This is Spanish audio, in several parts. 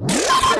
Ah!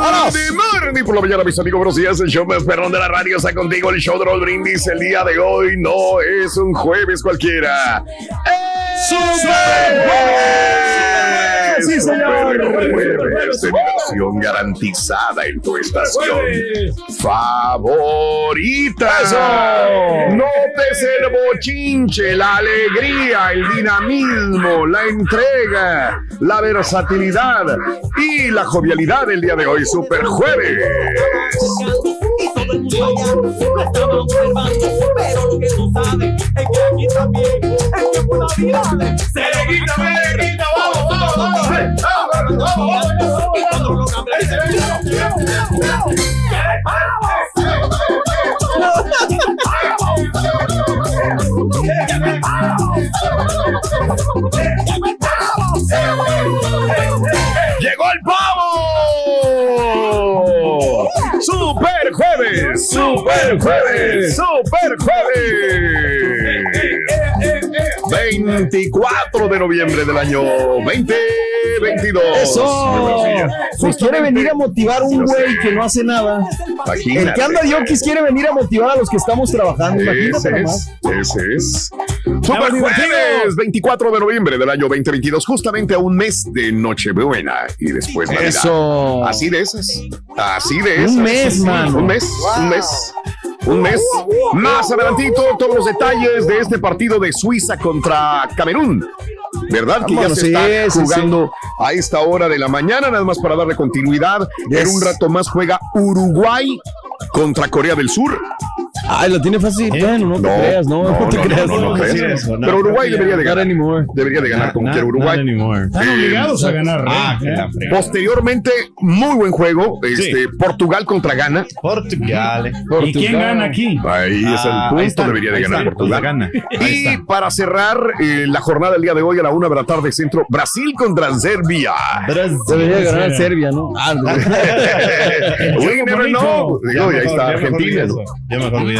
Morning por la mañana, mis amigos. Buenos días. El show más perrón de la radio está contigo. El show de Raúl Brindis. El día de hoy no es un jueves cualquiera. Sí, señor. Jueves de diversión garantizada en tu estación favorita. Notes el bochinche, la alegría, el dinamismo, la entrega, la versatilidad y la jovialidad del día de hoy, Super Jueves. El. Pero lo que no sabe es que aquí también es tiempo se ¡Super jueves! ¡Super jueves! 24 de noviembre del año 2022. Eso. Pues quiere venir a motivar un güey que no hace nada. El que anda Yokis quiere venir a motivar a los que estamos trabajando. Imagínate Ese es, ese es. Super jueves, 24 de noviembre del año 2022, justamente a un mes de Nochebuena y después Navidad. Eso. Así de esas. Así de esas. Un mes, mano. Un mes, un mes. Un mes. Más adelantito, todos los detalles de este partido de Suiza contra Camerún. ¿Verdad? Que ya se sí, está sí, jugando a esta hora de la mañana, nada más para darle continuidad. En un rato más juega Uruguay contra Corea del Sur. Ay, lo tiene fácil. Bueno, no te creas, no, no, te creas. no, no creas. creas. Pero Uruguay debería de ganar. anymore. Debería de ganar como quiera Uruguay. Están Eh, obligados a ganar. Ah, ¿eh? Posteriormente, muy buen juego. Este, Portugal contra Ghana. Portugal. eh. ¿Y quién gana aquí? Ahí es el Ah, punto. está, debería de ganar está, Portugal. pues gana. Y para cerrar eh, la jornada del día de hoy a la una de la tarde centro, Brasil contra Serbia. Debería ganar Serbia, ¿no? Ah, no. We never know. Digo, ahí está Argentina. Ya mejor vi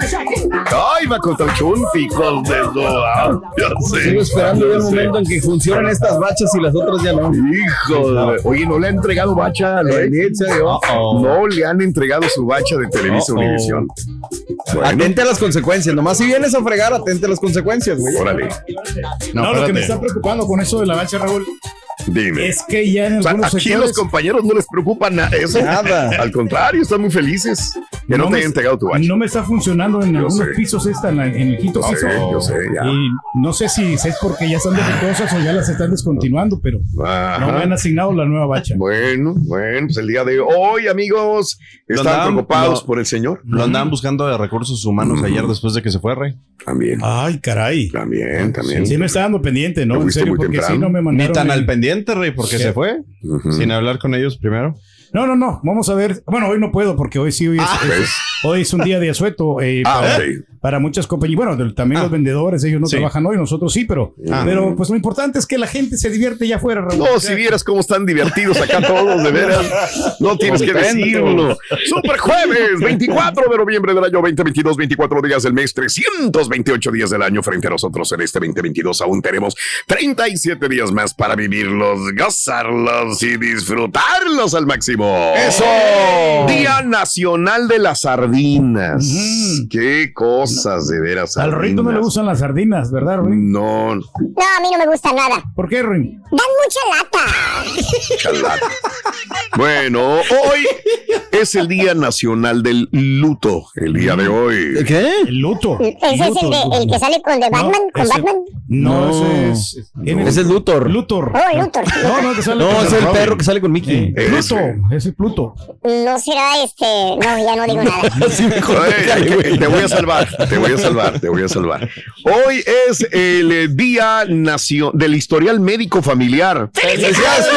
Ay, va contra con dedo. Ah, Ya sé. Sigo esperando ya el momento en que funcionen estas bachas y las otras ya no. Hijo de... Oye, ¿no le ha entregado bacha a serio? No le han entregado su bacha de Televisa. Univisión. Bueno, Atente a las consecuencias. Nomás si vienes a fregar, atente a las consecuencias, güey. órale, No, lo que me está preocupando con eso de la bacha, Raúl, dime. es que ya en O sea, algunos aquí sectores los compañeros no les preocupa nada eso. Nada. Al contrario, están muy felices que no, te me- hayan entregado tu bacha. no me está funcionando en Yo algunos sé. pisos esta, en, la- en el quinto piso. sé, yo sé, ya. Y no sé si es porque ya están defectuosas o ya las están descontinuando, pero Ajá. no me han asignado la nueva bacha. Bueno, bueno, pues el día de hoy, amigos, están andaban- preocupados lo- por el señor. Lo andaban buscando de recursos humanos ayer después de que se fue, Rey. También, Ay, caray. también, también. Sí me está dando pendiente, Te ¿no? En serio, muy porque temprano. sí no me Ni mandaron. tan el- al pendiente, Rey, porque ¿Qué? se fue sin hablar con ellos primero. No, no, no. Vamos a ver. Bueno, hoy no puedo porque hoy sí, hoy es, Ah, es- ¿ves? hoy es un día de asueto. eh, Ah, para, ok. Para muchas compañías. Bueno, también Ah. los vendedores, ellos no Sí. trabajan hoy, nosotros sí, pero, Ah. pero pues lo importante es que la gente se divierte ya afuera, Raúl. No, si vieras cómo están divertidos acá todos, de veras. No tienes que decirlo. Super jueves, 24 de noviembre del año 2022, 24 días del mes, 328 días del año frente a nosotros en este 2022. Aún tenemos 37 días más para vivirlos, gozarlos y disfrutarlos al máximo. ¡Eso! Día Nacional de las Sardinas. Qué cosas, de veras. Al Ruin no le gustan las sardinas, ¿verdad, Ruin? No, No, a mí no me gusta nada. ¿Por qué, Ruin? Dan mucha lata. Bueno, hoy es el Día Nacional del Luto. El día de hoy. ¿Qué? El luto. Ese es el, de, el que sale con de Batman, con ese- Batman. No, No. ese es. ¿quién Ese es Luthor. Luthor. Oh, Luthor. No, no, que sale No, con es el Robin. perro que sale con Mickey. Eh. Pluto, ese es Pluto. No será este. No, ya no digo nada. Mejor Ay, te voy a salvar, te voy a salvar, te voy a salvar. Hoy es el Día del Historial Médico Familiar. ¡Felicidades,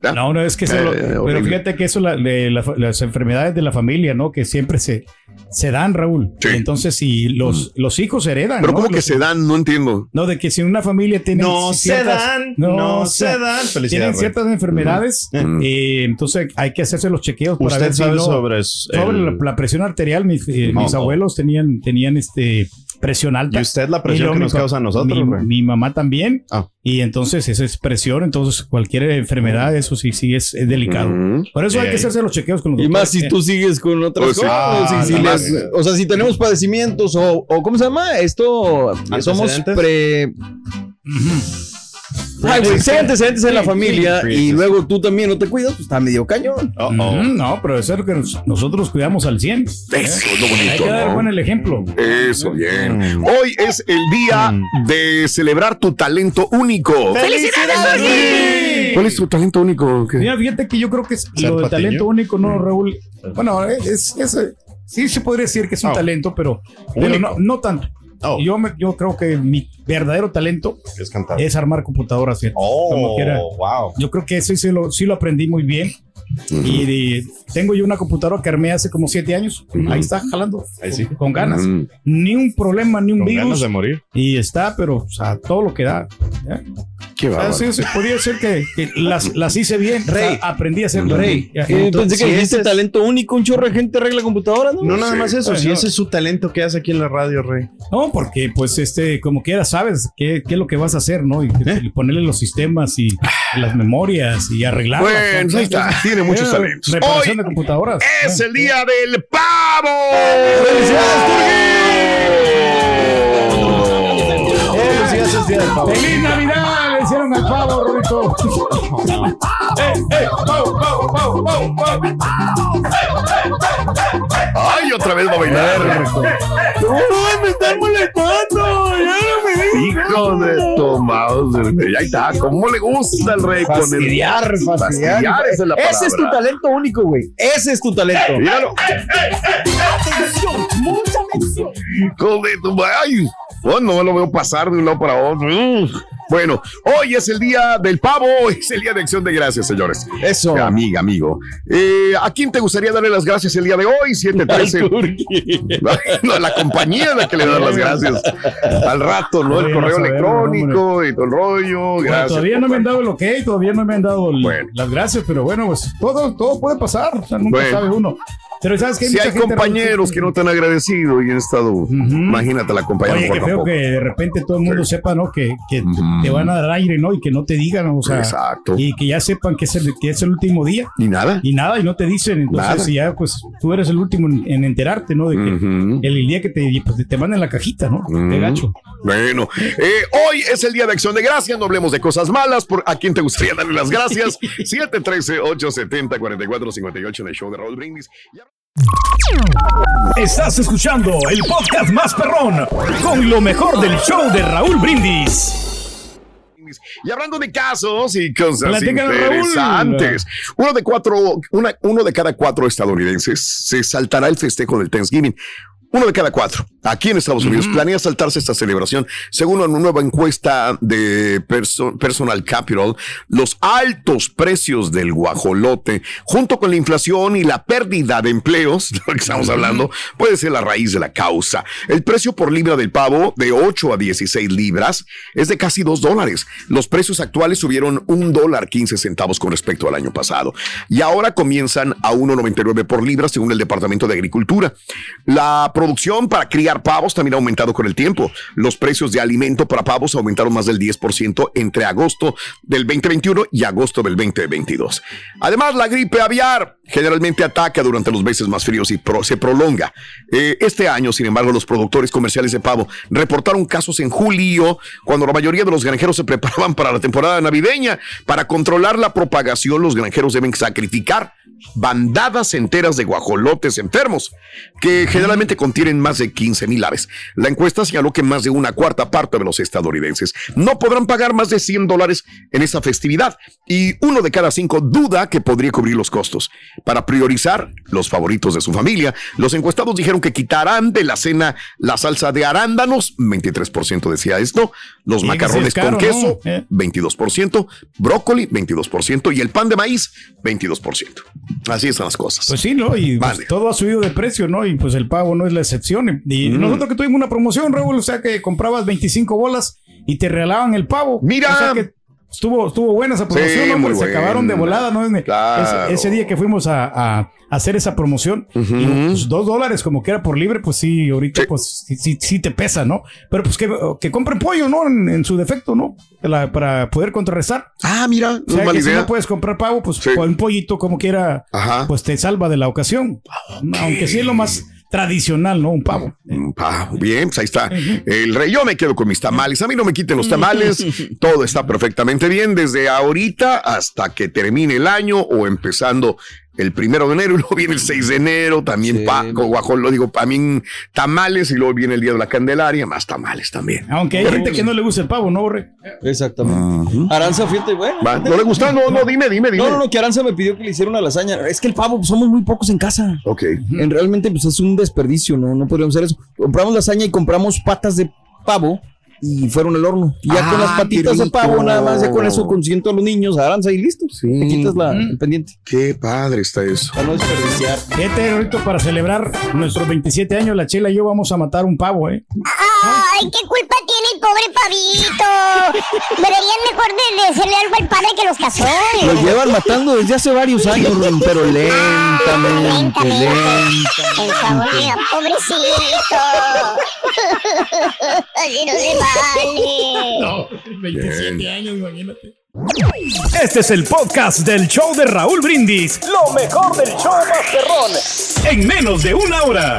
No, no, es que eso, Eh, lo- eh, pero fíjate que eso, la- de la- las enfermedades de la familia, ¿no? Que siempre se, se dan, Raúl. Sí. Entonces, si los, los hijos heredan. Pero ¿no? ¿cómo que Los- se dan? No entiendo. No, de que si una familia tiene. No se dan, no se dan. Felicidades, Tienen ciertas enfermedades, Mm. eh, entonces hay que hacerse los chequeos para Usted ver si sobre, sobre la, el- la presión arterial. Mis, eh, mis abuelos tenían, tenían este presión alta. y usted la presión que nos causa a nosotros, Mi, mamá también. Ah. Y entonces esa es presión. Entonces cualquier enfermedad, eso sí, sí es, es delicado. Por eso hay que hacerse los chequeos con los Y más si eh. tú sigues con otras Pues sí. cosas. Ah, si les- o sea, si tenemos padecimientos o, o ¿cómo se llama? Esto somos ¿Antecedentes? pre. Ay, güey, si antecedentes en la familia sí, y sí. luego tú también no te cuidas, pues está medio cañón. Oh, Ujú, oh. No, pero es lo que nos- nosotros cuidamos al 100. Eso es lo bonito. Hay que dar ¿no? buen el ejemplo. Eso, bien. Mm. Hoy es el día de celebrar tu talento único. ¡Felicidades, ¿Cuál es tu talento único? ¿Qué? Mira, fíjate que yo creo que es lo de patiño. talento único, ¿no, Raúl? Bueno, es, es, eh, sí se podría decir que es un Oh. talento, pero, pero no, no tanto. Oh. Yo, me- yo creo que mi verdadero talento Es cantar. es armar computadoras. Oh, como quiera. wow. Yo creo que eso sí lo, sí lo aprendí muy bien. Y de- tengo yo una computadora que armé hace como siete años. Ahí está jalando. Ahí sí. Con ganas. Mm. Ni un problema, ni un Con ganas virus. de morir. Y está, pero o sea, todo lo que da. ¿eh? Qué O sea, bárbaro. sí, sí, podría ser que, que las, las hice bien. o sea, Rey. aprendí a hacerlo. Rey, Ya. eh, pensé que si ese es- talento único, un chorro de gente arregla computadoras, ¿no? No, nada más eso. Si no. ese es su talento que hace aquí en la radio, Rey. No, porque pues este, como quiera sabes qué, qué es lo que vas a hacer, ¿no? Y, ¿Eh? y ponerle los sistemas y las memorias y arreglarlas. Bueno, ahí está. Tiene muchos Eh, talentos. Reparación Hoy de computadoras. es Eh. el día del pavo. ¡Feliz Navidad! Hicieron al pavo, Rorito. Ay, otra vez va a bailar. ¡Ay, me están molestando! ¡Ya no me Hijo de mouse. Ahí está. ¿Cómo le gusta el rey con el Fastidiar, fastidiar. Esa es la Ese es tu talento único, güey. Ese es tu talento. Míralo. Hijo de tu Ay, oh, no lo veo pasar de un lado para otro. Bueno, hoy es el día del pavo, es el día de acción de gracias, señores. Eso. Amiga, amigo. Eh, ¿A quién te gustaría darle las gracias el día de hoy? 713. No, la compañía a la que le dan las gracias. Al rato, ¿no? El correo electrónico y todo el rollo. Gracias. todavía no me han dado el ok, todavía no me han dado las gracias, pero bueno, pues todo, todo puede pasar, o sea, nunca sabe uno. Pero sabes que Si hay compañeros que no te han agradecido y han estado, imagínate la compañera Oye, qué feo que de repente todo el mundo sepa, ¿no? Que, te van a dar aire, ¿no? Y que no te digan, o sea, Exacto. y que ya sepan que es el, que es el último día. Y nada. Y nada, y no te dicen, entonces y ya pues tú eres el último en, en enterarte, ¿no? De que el día que te, pues, te mandan la cajita, ¿no? De Ujú. gacho. Bueno, eh, hoy es el día de acción de gracias. No hablemos de cosas malas. Por, ¿A quién te gustaría darle las gracias? 713-870-4458 en el show de Raúl Brindis. Y Estás escuchando el podcast más perrón con lo mejor del show de Raúl Brindis. Y hablando de casos y cosas interesantes, uno de cuatro, una- uno de cada cuatro estadounidenses se saltará el festejo del Thanksgiving. Uno de cada cuatro. aquí en Estados Unidos, planea saltarse esta celebración. Según una nueva encuesta de Perso- Personal Capital, los altos precios del guajolote, junto con la inflación y la pérdida de empleos, de lo que estamos hablando, puede ser la raíz de la causa. El precio por libra del pavo, de 8 a 16 libras, es de casi 2 dólares. Los precios actuales subieron un dólar 15 centavos con respecto al año pasado. Y ahora comienzan a 1,99 por libra, según el Departamento de Agricultura. La producción para criar pavos también ha aumentado con el tiempo. Los precios de alimento para pavos aumentaron más del 10% entre agosto del 2021 y agosto del 2022. Además, la gripe aviar generalmente ataca durante los meses más fríos y pro- se prolonga. Eh, este año, sin embargo, los productores comerciales de pavo reportaron casos en julio, cuando la mayoría de los granjeros se preparaban para la temporada navideña. Para controlar la propagación, los granjeros deben sacrificar bandadas enteras de guajolotes enfermos, que generalmente contienen más de 15 mil aves. La encuesta señaló que más de una cuarta parte de los estadounidenses no podrán pagar más de 100 dólares en esa festividad y uno de cada cinco duda que podría cubrir los costos. Para priorizar los favoritos de su familia, los encuestados dijeron que quitarán de la cena la salsa de arándanos, 23% decía esto, los sí macarrones caro, con queso, ¿no? Eh. 22%, brócoli, 22% y el pan de maíz, 22%. Así están las cosas. Pues sí, ¿no? Y pues, Vale. todo ha subido de precio, ¿no? Y pues el pavo no es la excepción. Y Mm. nosotros que tuvimos una promoción, Raúl, o sea que comprabas 25 bolas y te regalaban el pavo. Mira. O sea que estuvo, estuvo buena esa promoción, Sí, hombre. muy Se acabaron de volada, ¿no? Claro. Ese, ese día que fuimos a, a hacer esa promoción, y pues, dos dólares como que era por libre, pues sí, ahorita Sí. pues sí, sí, sí te pesa, ¿no? Pero pues que, que compren pollo, ¿no? En, en su defecto, ¿no? La- para poder contrarrestar. Ah, mira, no O sea, es mala que si idea. no puedes comprar pavo, pues un pollito como quiera, Ajá. pues te salva de la ocasión. Aunque sí es lo más tradicional, ¿no? Un pavo. Mm, ah, bien, pues ahí está. El rey, yo me quedo con mis tamales. A mí no me quiten los tamales. Todo está perfectamente bien desde ahorita hasta que termine el año o empezando el primero de enero y luego viene el 6 de enero. También Sí. Paco, guajol, lo digo, también tamales y luego viene el día de la Candelaria, más tamales también. Aunque hay gente que no le gusta el pavo, ¿no, Borre? Exactamente. Aranza, fíjate, bueno. Va, ¿No le gusta? No, no, dime, dime, dime. No, no, no, que Aranza me pidió que le hiciera una lasaña. Es que el pavo, pues, somos muy pocos en casa. Ok. En realmente, pues es un desperdicio, ¿no? No podríamos hacer eso. Compramos lasaña y compramos patas de pavo y fueron al horno. Y ya con Ah, las patitas qué de pavo, nada más, ya con eso consiento a los niños, Aranza y listo. Sí. Te quitas la, el pendiente. Qué padre está eso. Para no desperdiciar. Fíjate, ahorita para celebrar nuestros 27 años, la chela y yo vamos a matar un pavo, ¿eh? Ay, qué culpa pobre pavito. Deberían mejor de, de hacerle algo al padre que los casó. Los llevan matando desde hace varios años, pero lentamente, lentamente. Por favor, mira, pobrecito. Así no se vale. No, 27 años, imagínate. Este es el podcast del show de Raúl Brindis. Lo mejor del show Masterrón. En menos de una hora.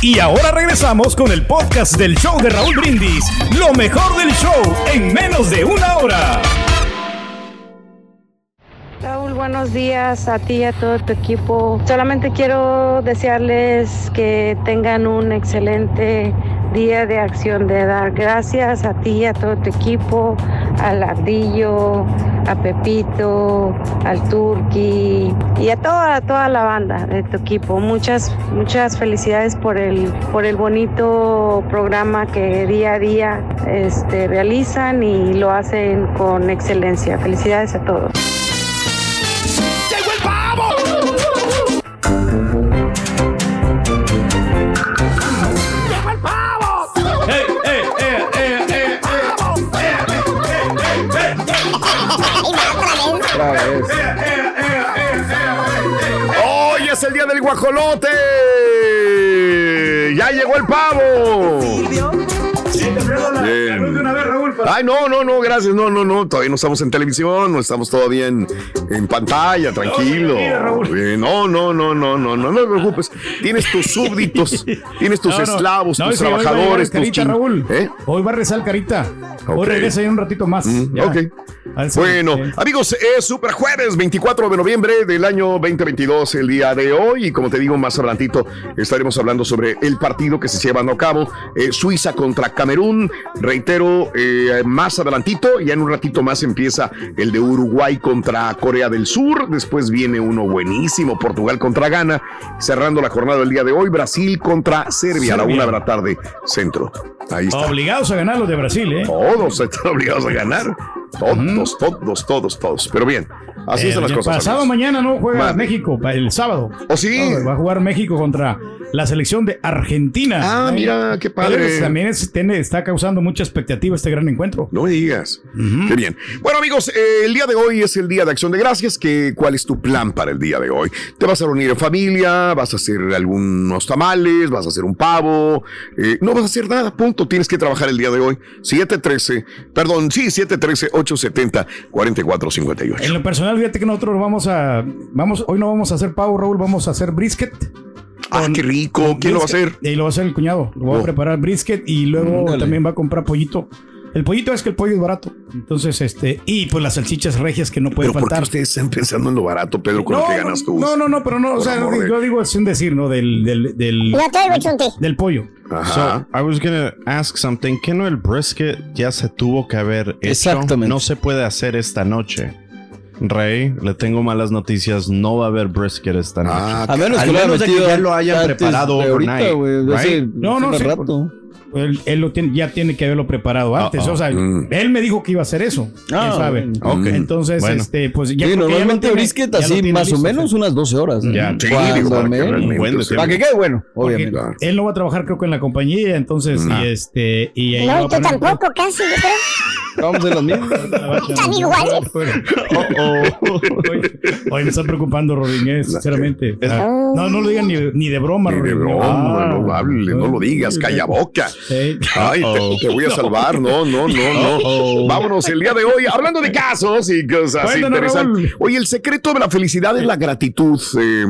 Y ahora regresamos con el podcast del show de Raúl Brindis. Lo mejor del show en menos de una hora. Raúl, buenos días a ti y a todo tu equipo. Solamente quiero desearles que tengan un excelente día de acción de dar gracias a ti y a todo tu equipo, al Ardillo, a Pepito, al Turqui y a toda, toda la banda de tu equipo. Muchas, muchas felicidades por el, por el bonito programa que día a día este, realizan y lo hacen con excelencia. Felicidades a todos. Hoy es el día del guajolote. Ya llegó el pavo. Bien. Ay, no, no, no, gracias. No, no, no. Todavía no estamos en televisión, no estamos todavía en, en pantalla, tranquilo. Eh, No, no, no, no, no, no, no te preocupes. Tienes tus súbditos, tienes tus No, no. esclavos, No, tus sí, hoy va a trabajadores, tus chin- Raúl. ¿Eh? Hoy va a rezar carita. Hoy regresa ahí un ratito más. Ya. ok. Bueno, amigos, es Super Jueves 24 de noviembre del año 2022, el día de hoy. Y como te digo, más adelantito estaremos hablando sobre el partido que se está llevando a cabo, eh, Suiza contra Camerún. Reitero, eh, más adelantito, ya en un ratito más empieza el de Uruguay contra Corea del Sur. Después viene uno buenísimo, Portugal contra Ghana. Cerrando la jornada del día de hoy, Brasil contra Serbia, a la Serbia. una de la tarde, centro. Ahí está. Obligados a ganar los de Brasil, ¿eh? Todos están obligados a ganar. Todos, todos, todos, todos. Pero bien, así El son las cosas. Pasado amigos. mañana no juega Mande. México, el sábado. ¿Oh, sí? No, va a jugar México contra la selección de Argentina. Ah, Ay, mira, qué padre. También es- tiene- está causando mucha expectativa este gran encuentro. No me digas. Qué bien. Bueno, amigos, eh, el día de hoy es el día de acción de gracias. Que, ¿Cuál es tu plan para el día de hoy? ¿Te vas a reunir en familia? ¿Vas a hacer algunos tamales? ¿Vas a hacer un pavo? Eh, no vas a hacer nada, punto. Tienes que trabajar el día de hoy. 713, perdón, sí, 713-870-4458. En lo personal, fíjate que nosotros vamos a, vamos, hoy no vamos a hacer pavo, Raúl, vamos a hacer brisket. Ah, qué rico. ¿Quién lo va a hacer? Y lo va a hacer el cuñado. Lo va Oh. a preparar brisket y luego también va a comprar pollito. El pollito es que el pollo es barato. Entonces, este, y pues las salchichas regias que no pueden Pero ¿por qué faltar. ustedes están pensando en lo barato, Pedro, con No, lo que ganas tú? no, no, no, pero no, o sea, de- yo digo es un decir, ¿no? Del, del, del, del pollo. Ajá. So, I was gonna ask something. ¿Qué no el brisket ya se tuvo que haber hecho? Exactamente. No se puede hacer esta noche. Rey, le tengo malas noticias. No va a haber brisket esta noche. Ah, A menos Al que lo hayan menos de que ya lo hayan preparado ahorita, overnight, hace- right? No, no, sí, rato. Él, él lo tiene, ya tiene que haberlo preparado antes. Uh-oh. O sea, Mm. él me dijo que iba a hacer eso. ¿Quién Ah, sabe? bueno. Ok. Entonces, Bueno. este, pues ya Sí, normalmente brisket así más o listo, menos sí. unas 12 horas. ¿no? Ya, Sí, Cuando digo, para que me- realmente Buen sea- Para que quede bueno, obviamente. Claro. él no va a trabajar, creo que en la compañía, entonces, y este, y ahí No, a y tú poner- tampoco, casi, yo creo. Vamos de las mismas. Están iguales. Hoy, hoy me está preocupando Rodríguez, sinceramente. Es- Ah, no, no lo digan ni, ni de broma, Ni de Rodríguez. broma, Ah. no hable, no lo digas, calla boca. Ay, te, te voy a salvar. No, no, no, no. Vámonos el día de hoy hablando de casos y cosas Cuéntanos, interesantes. Raúl. Oye, el secreto de la felicidad es la gratitud. Eh,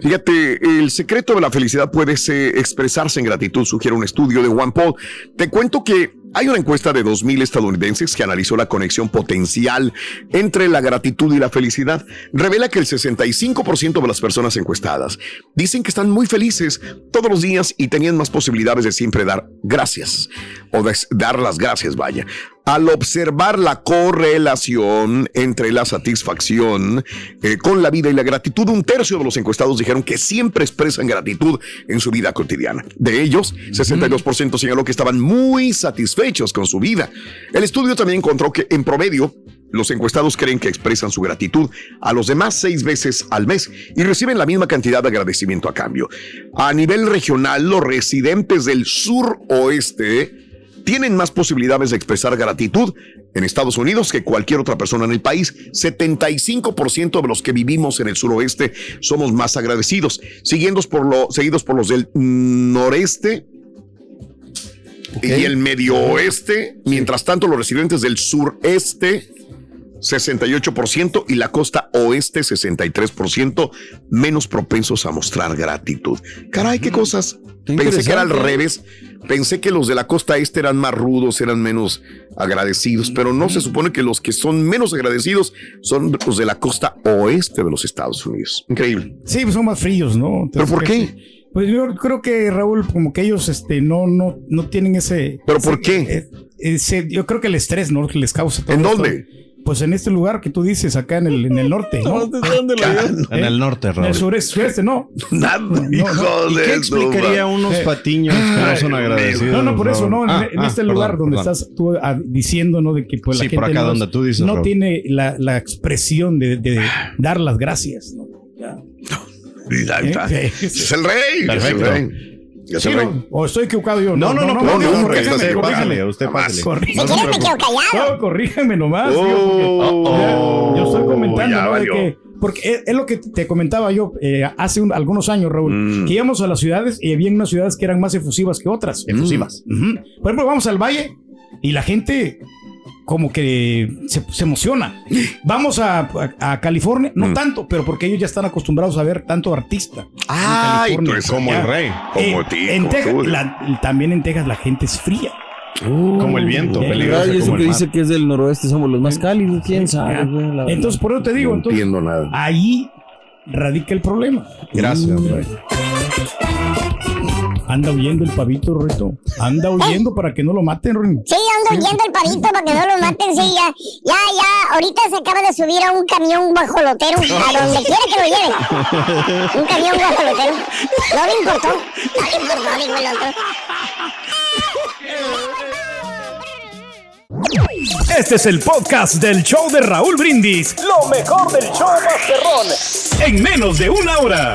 fíjate, el secreto de la felicidad puede ser expresarse en gratitud, sugiere un estudio de Juan Paul. Te cuento que hay una encuesta de 2.000 estadounidenses que analizó la conexión potencial entre la gratitud y la felicidad. Revela que el 65% de las personas encuestadas dicen que están muy felices todos los días y tenían más posibilidades de siempre dar gracias o dar las gracias, vaya. Al observar la correlación entre la satisfacción eh, con la vida y la gratitud, un tercio de los encuestados dijeron que siempre expresan gratitud en su vida cotidiana. De ellos, 62% señaló que estaban muy satisfechos con su vida. El estudio también encontró que en promedio los encuestados creen que expresan su gratitud a los demás seis veces al mes y reciben la misma cantidad de agradecimiento a cambio. A nivel regional, los residentes del sur oeste tienen más posibilidades de expresar gratitud en Estados Unidos que cualquier otra persona en el país. 75% de los que vivimos en el suroeste somos más agradecidos, siguiendo por lo, seguidos por los del noreste y el medio oeste. Mientras tanto, los residentes del sureste 68% y la costa oeste 63% menos propensos a mostrar gratitud. Caray, qué cosas. Pensé que era al revés. Pensé que los de la costa este eran más rudos, eran menos agradecidos, pero no se supone que los que son menos agradecidos son los de la costa oeste de los Estados Unidos. Increíble. Sí, pues son más fríos, ¿no? ¿Pero por qué? Pues yo creo que Raúl, como que ellos este, no, no, no tienen ese. ¿Pero ese- por qué? eh, ese- yo creo que el estrés, ¿no? Que les causa todo ¿En esto. Pues en este lugar que tú dices, acá en el, en el norte, ¿no? ¿Dónde lo digas? En el norte, En el Raúl. sureste, sureste, no. Nada, hijo no. ¿Y de qué explicaría man. unos Eh. patiños que no son agradecidos? No, no, por eso, no. En, Ah, en ah, este perdón, lugar donde perdón. estás tú ah, diciendo, ¿no? De que pues la Sí, gente por acá no, donde tú dices, no Raúl. tiene la, la expresión de, de dar las gracias, ¿no? Ya. Eh. Es el rey. Es el rey. Es Sí, no, o estoy equivocado yo. No, no, no, no, no, no, no, porque usted pásale, usted pásale. No, corríjame nomás. Oh, oh, yo estoy comentando, valió. que, porque es, lo que te comentaba yo eh, hace un- algunos años, Raúl, Mm. que íbamos a las ciudades y había unas ciudades que eran más efusivas que otras. Efusivas. Ujú. Por ejemplo, vamos al valle y la gente como que se, se emociona. Vamos a, a- a California, Mm. no tanto, pero porque ellos ya están acostumbrados a ver tanto artista. en Ay, California. tú eres como el rey. Como Eh, ti, en como Texas- tú. la- también en Texas la gente es fría. Como el viento, Eh, peligroso Y eso que dice que es del noroeste somos los más cálidos, quién sabe. güey. Entonces, por eso te digo, No entonces, entiendo nada. ahí radica el problema. Gracias, rey. Anda huyendo el pavito, Rorito. Anda huyendo para que no lo maten, Rin. Sí, ando oyendo el pavito para que no lo maten, sí, ya, ya, ya, ahorita se acaba de subir a un camión guajolotero, a donde quiera que lo lleven. Un camión guajolotero. No le importó, no le importó, dijo el otro. Este es el podcast del show de Raúl Brindis. Lo mejor del show Masterrón. En menos de una hora.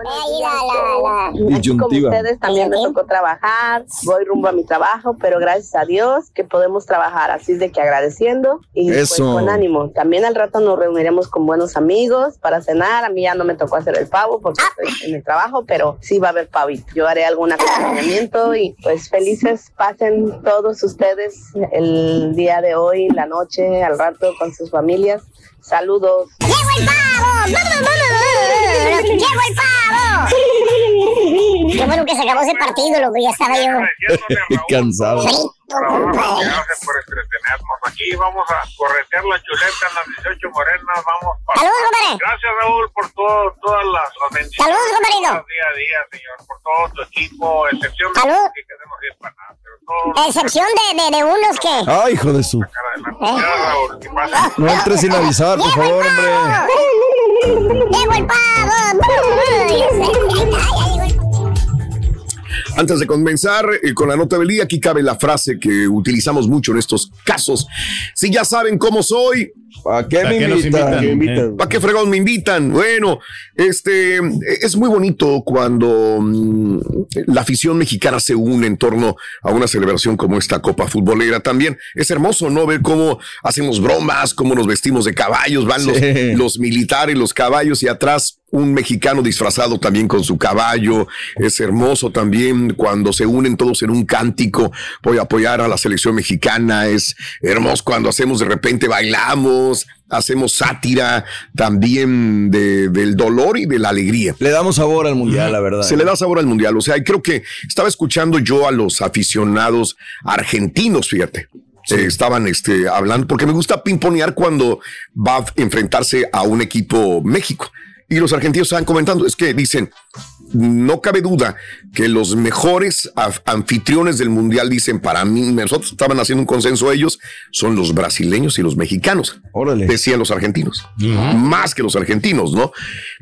Ahí la, la, la. Así como Disyuntiva. ustedes también me tocó trabajar, voy rumbo a mi trabajo, pero gracias a Dios que podemos trabajar así es de que agradeciendo y pues, Eso. con ánimo. También al rato nos reuniremos con buenos amigos para cenar. A mí ya no me tocó hacer el pavo porque estoy en el trabajo, pero sí va a haber pavito. Yo haré algún acompañamiento y pues felices pasen todos ustedes el día de hoy, la noche, al rato con sus familias. Saludos. ¡Llegó el pavo! ¡Llegó el pavo! Qué bueno que se acabó ese partido, loco, ya estaba yo. Cansado. Gracias por entretenernos. Aquí vamos a corretear la chuleta en las 18 morenas. Vamos para. Saludos, compadre. Gracias, Raúl, por todo, todas las, las bendiciones. Saludos, compadrito. Día a día, señor. Por todo tu equipo, excepción de Salud. que queremos ir para nada. Pero todo. A excepción de, de, de unos que... Ay, hijo de su. Que. No entres sin avisar, por favor, hombre. ¡Llegó el pavo! Ay, el pavo. Antes de comenzar eh, con la nota del día, aquí cabe la frase que utilizamos mucho en estos casos. Si ya saben cómo soy, ¿Para qué ¿Para me qué invitan? invitan? ¿Para qué fregón me invitan? Bueno, este es muy bonito cuando mm, la afición mexicana se une en torno a una celebración como esta Copa Futbolera. También es hermoso, ¿no? Ver cómo hacemos bromas, cómo nos vestimos de caballos, van los militares, los caballos y atrás un mexicano disfrazado también con su caballo. Es hermoso también cuando se unen todos en un cántico. Voy a apoyar a la selección mexicana. Es hermoso cuando hacemos de repente bailamos, hacemos sátira también de- del dolor y de la alegría. Le damos sabor al mundial, la verdad. Se le da sabor al mundial. O sea, y creo que estaba escuchando yo a los aficionados argentinos, fíjate. Eh, estaban este, hablando, porque me gusta pimponear cuando va a enfrentarse a un equipo México. Y los argentinos estaban comentando, es que dicen, no cabe duda que los mejores anfitriones del mundial dicen, para mí, nosotros estaban haciendo un consenso ellos, son los brasileños y los mexicanos. Órale. Decían los argentinos. Más que los argentinos, ¿no?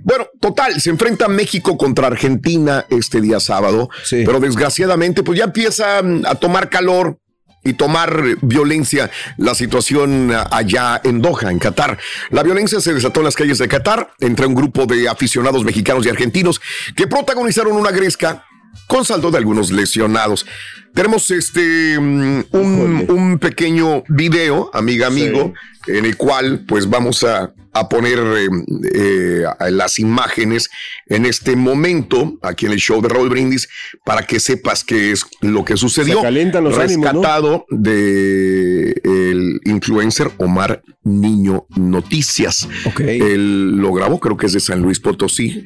Bueno, total, se enfrenta México contra Argentina este día sábado, Sí. pero desgraciadamente pues ya empieza mm, a tomar calor y tomar violencia la situación ah, allá en Doha, en Qatar. La violencia se desató en las calles de Qatar entre un grupo de aficionados mexicanos y argentinos que protagonizaron una gresca con saldo de algunos lesionados. Tenemos este mm, un, un pequeño video, amiga, amigo, en el cual pues vamos a, a poner eh, eh, las imágenes en este momento aquí en el show de Raúl Brindis para que sepas qué es lo que sucedió. Se calientan los ánimos, ¿no? Rescatado de el influencer Omar Niño Noticias. Ok. Él lo grabó, creo que es de San Luis Potosí,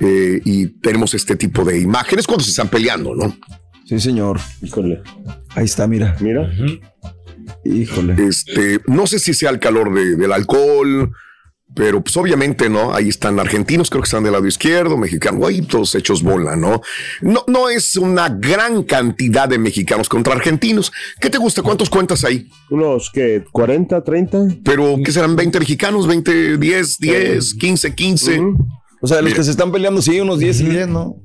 eh, y tenemos este tipo de imágenes cuando se están peleando, ¿no? Sí, señor. Híjole. Ahí está, mira. Mira. Híjole. Este, no sé si sea el calor de- del alcohol pero pues obviamente no, ahí están argentinos, creo que están del lado izquierdo, mexicanos, ahí todos hechos bola, ¿no? No, no es una gran cantidad de mexicanos contra argentinos. ¿Qué te gusta? ¿Cuántos cuentas ahí? Unos que 40, 30. Pero ¿qué serán 20 mexicanos? 20, 10, 10, 15, 15. O sea, los Mira. que se están peleando, sí, unos 10 y 10, ¿no?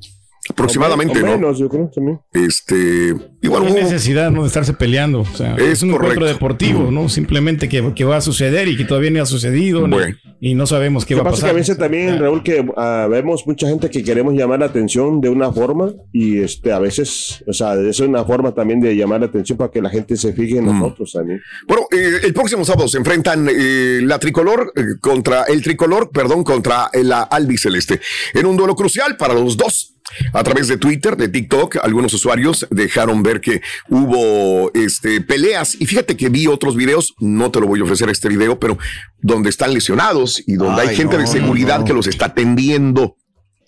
Aproximadamente, O ¿no? menos, yo creo también. Este, igual No hay necesidad ¿no? de estarse peleando. O sea, Es es, un encuentro correcto. deportivo, ¿no? Simplemente que, que va a suceder y que todavía ni ha sucedido. Bueno. y no sabemos qué Lo va que a pasa es que a pasar. veces también, Raúl, que ah, vemos mucha gente que queremos llamar la atención de una forma y este a veces, o sea, eso es una forma también de llamar la atención para que la gente se fije en nosotros también. Bueno, eh, el próximo sábado se enfrentan eh, la tricolor eh, contra el tricolor, perdón, contra la albiceleste en un duelo crucial para los dos. A través de Twitter, de TikTok, algunos usuarios dejaron ver que hubo este, peleas. Y fíjate que vi otros videos, no te lo voy a ofrecer este video, pero donde están lesionados y donde hay Ay, gente no, de seguridad no. que los está atendiendo.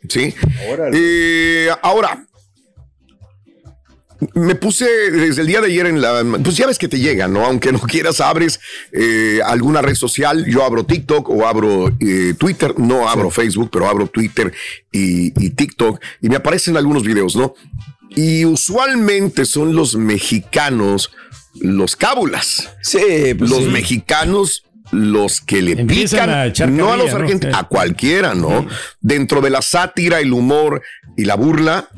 ¿Sí? Eh, ahora, me puse desde el día de ayer en la. Pues ya ves que te llega, ¿no? Aunque no quieras, abres eh, alguna red social. Yo abro TikTok o abro eh, Twitter. No abro Facebook, pero abro Twitter y, y TikTok. Y me aparecen algunos videos, ¿no? Y usualmente son los mexicanos los cábulas. Sí, pues los sí. mexicanos los que le Empiezan pican, a echar no a los argentinos, a cualquiera, ¿no? Dentro de la sátira, el humor y la burla,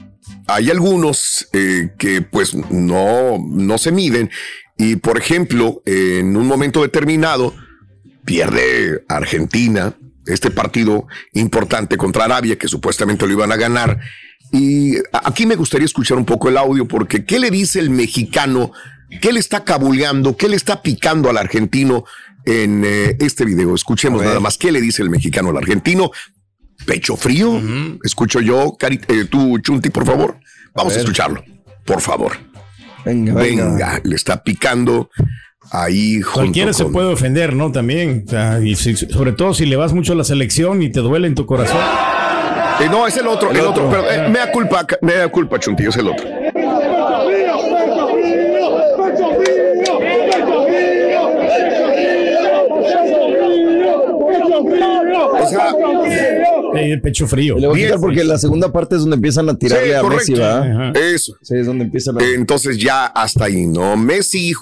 hay algunos eh, que pues no, no se miden. Y por ejemplo, en un momento determinado, pierde Argentina este partido importante contra Arabia, que supuestamente lo iban a ganar. Y aquí me gustaría escuchar un poco el audio, porque ¿qué le dice el mexicano? ¿Qué le está cabuleando? ¿Qué le está picando al argentino en eh, este video? Escuchemos nada más. ¿Qué le dice el mexicano al argentino? Pecho frío. Escucho yo, Cari- eh, tú, Chunti, por favor. Vamos a, escucharlo, por favor. Venga, Venga, venga. le está picando ahí junto Cualquiera se puede ofender, ¿no? También. O sea, y si- sobre todo si le vas mucho a la selección y te duele en tu corazón. Eh, no, es el otro, el, El otro. otro. Pero, eh, me da culpa, me da culpa, Chuntillo, es el otro. O sea, Eh, pecho frío. Le voy a quitar porque la segunda parte es donde empiezan a tirarle Sí, a correcto. Messi, ¿verdad? Eso. Sí, es donde empiezan a... Entonces ya hasta ahí, ¿no? Messi,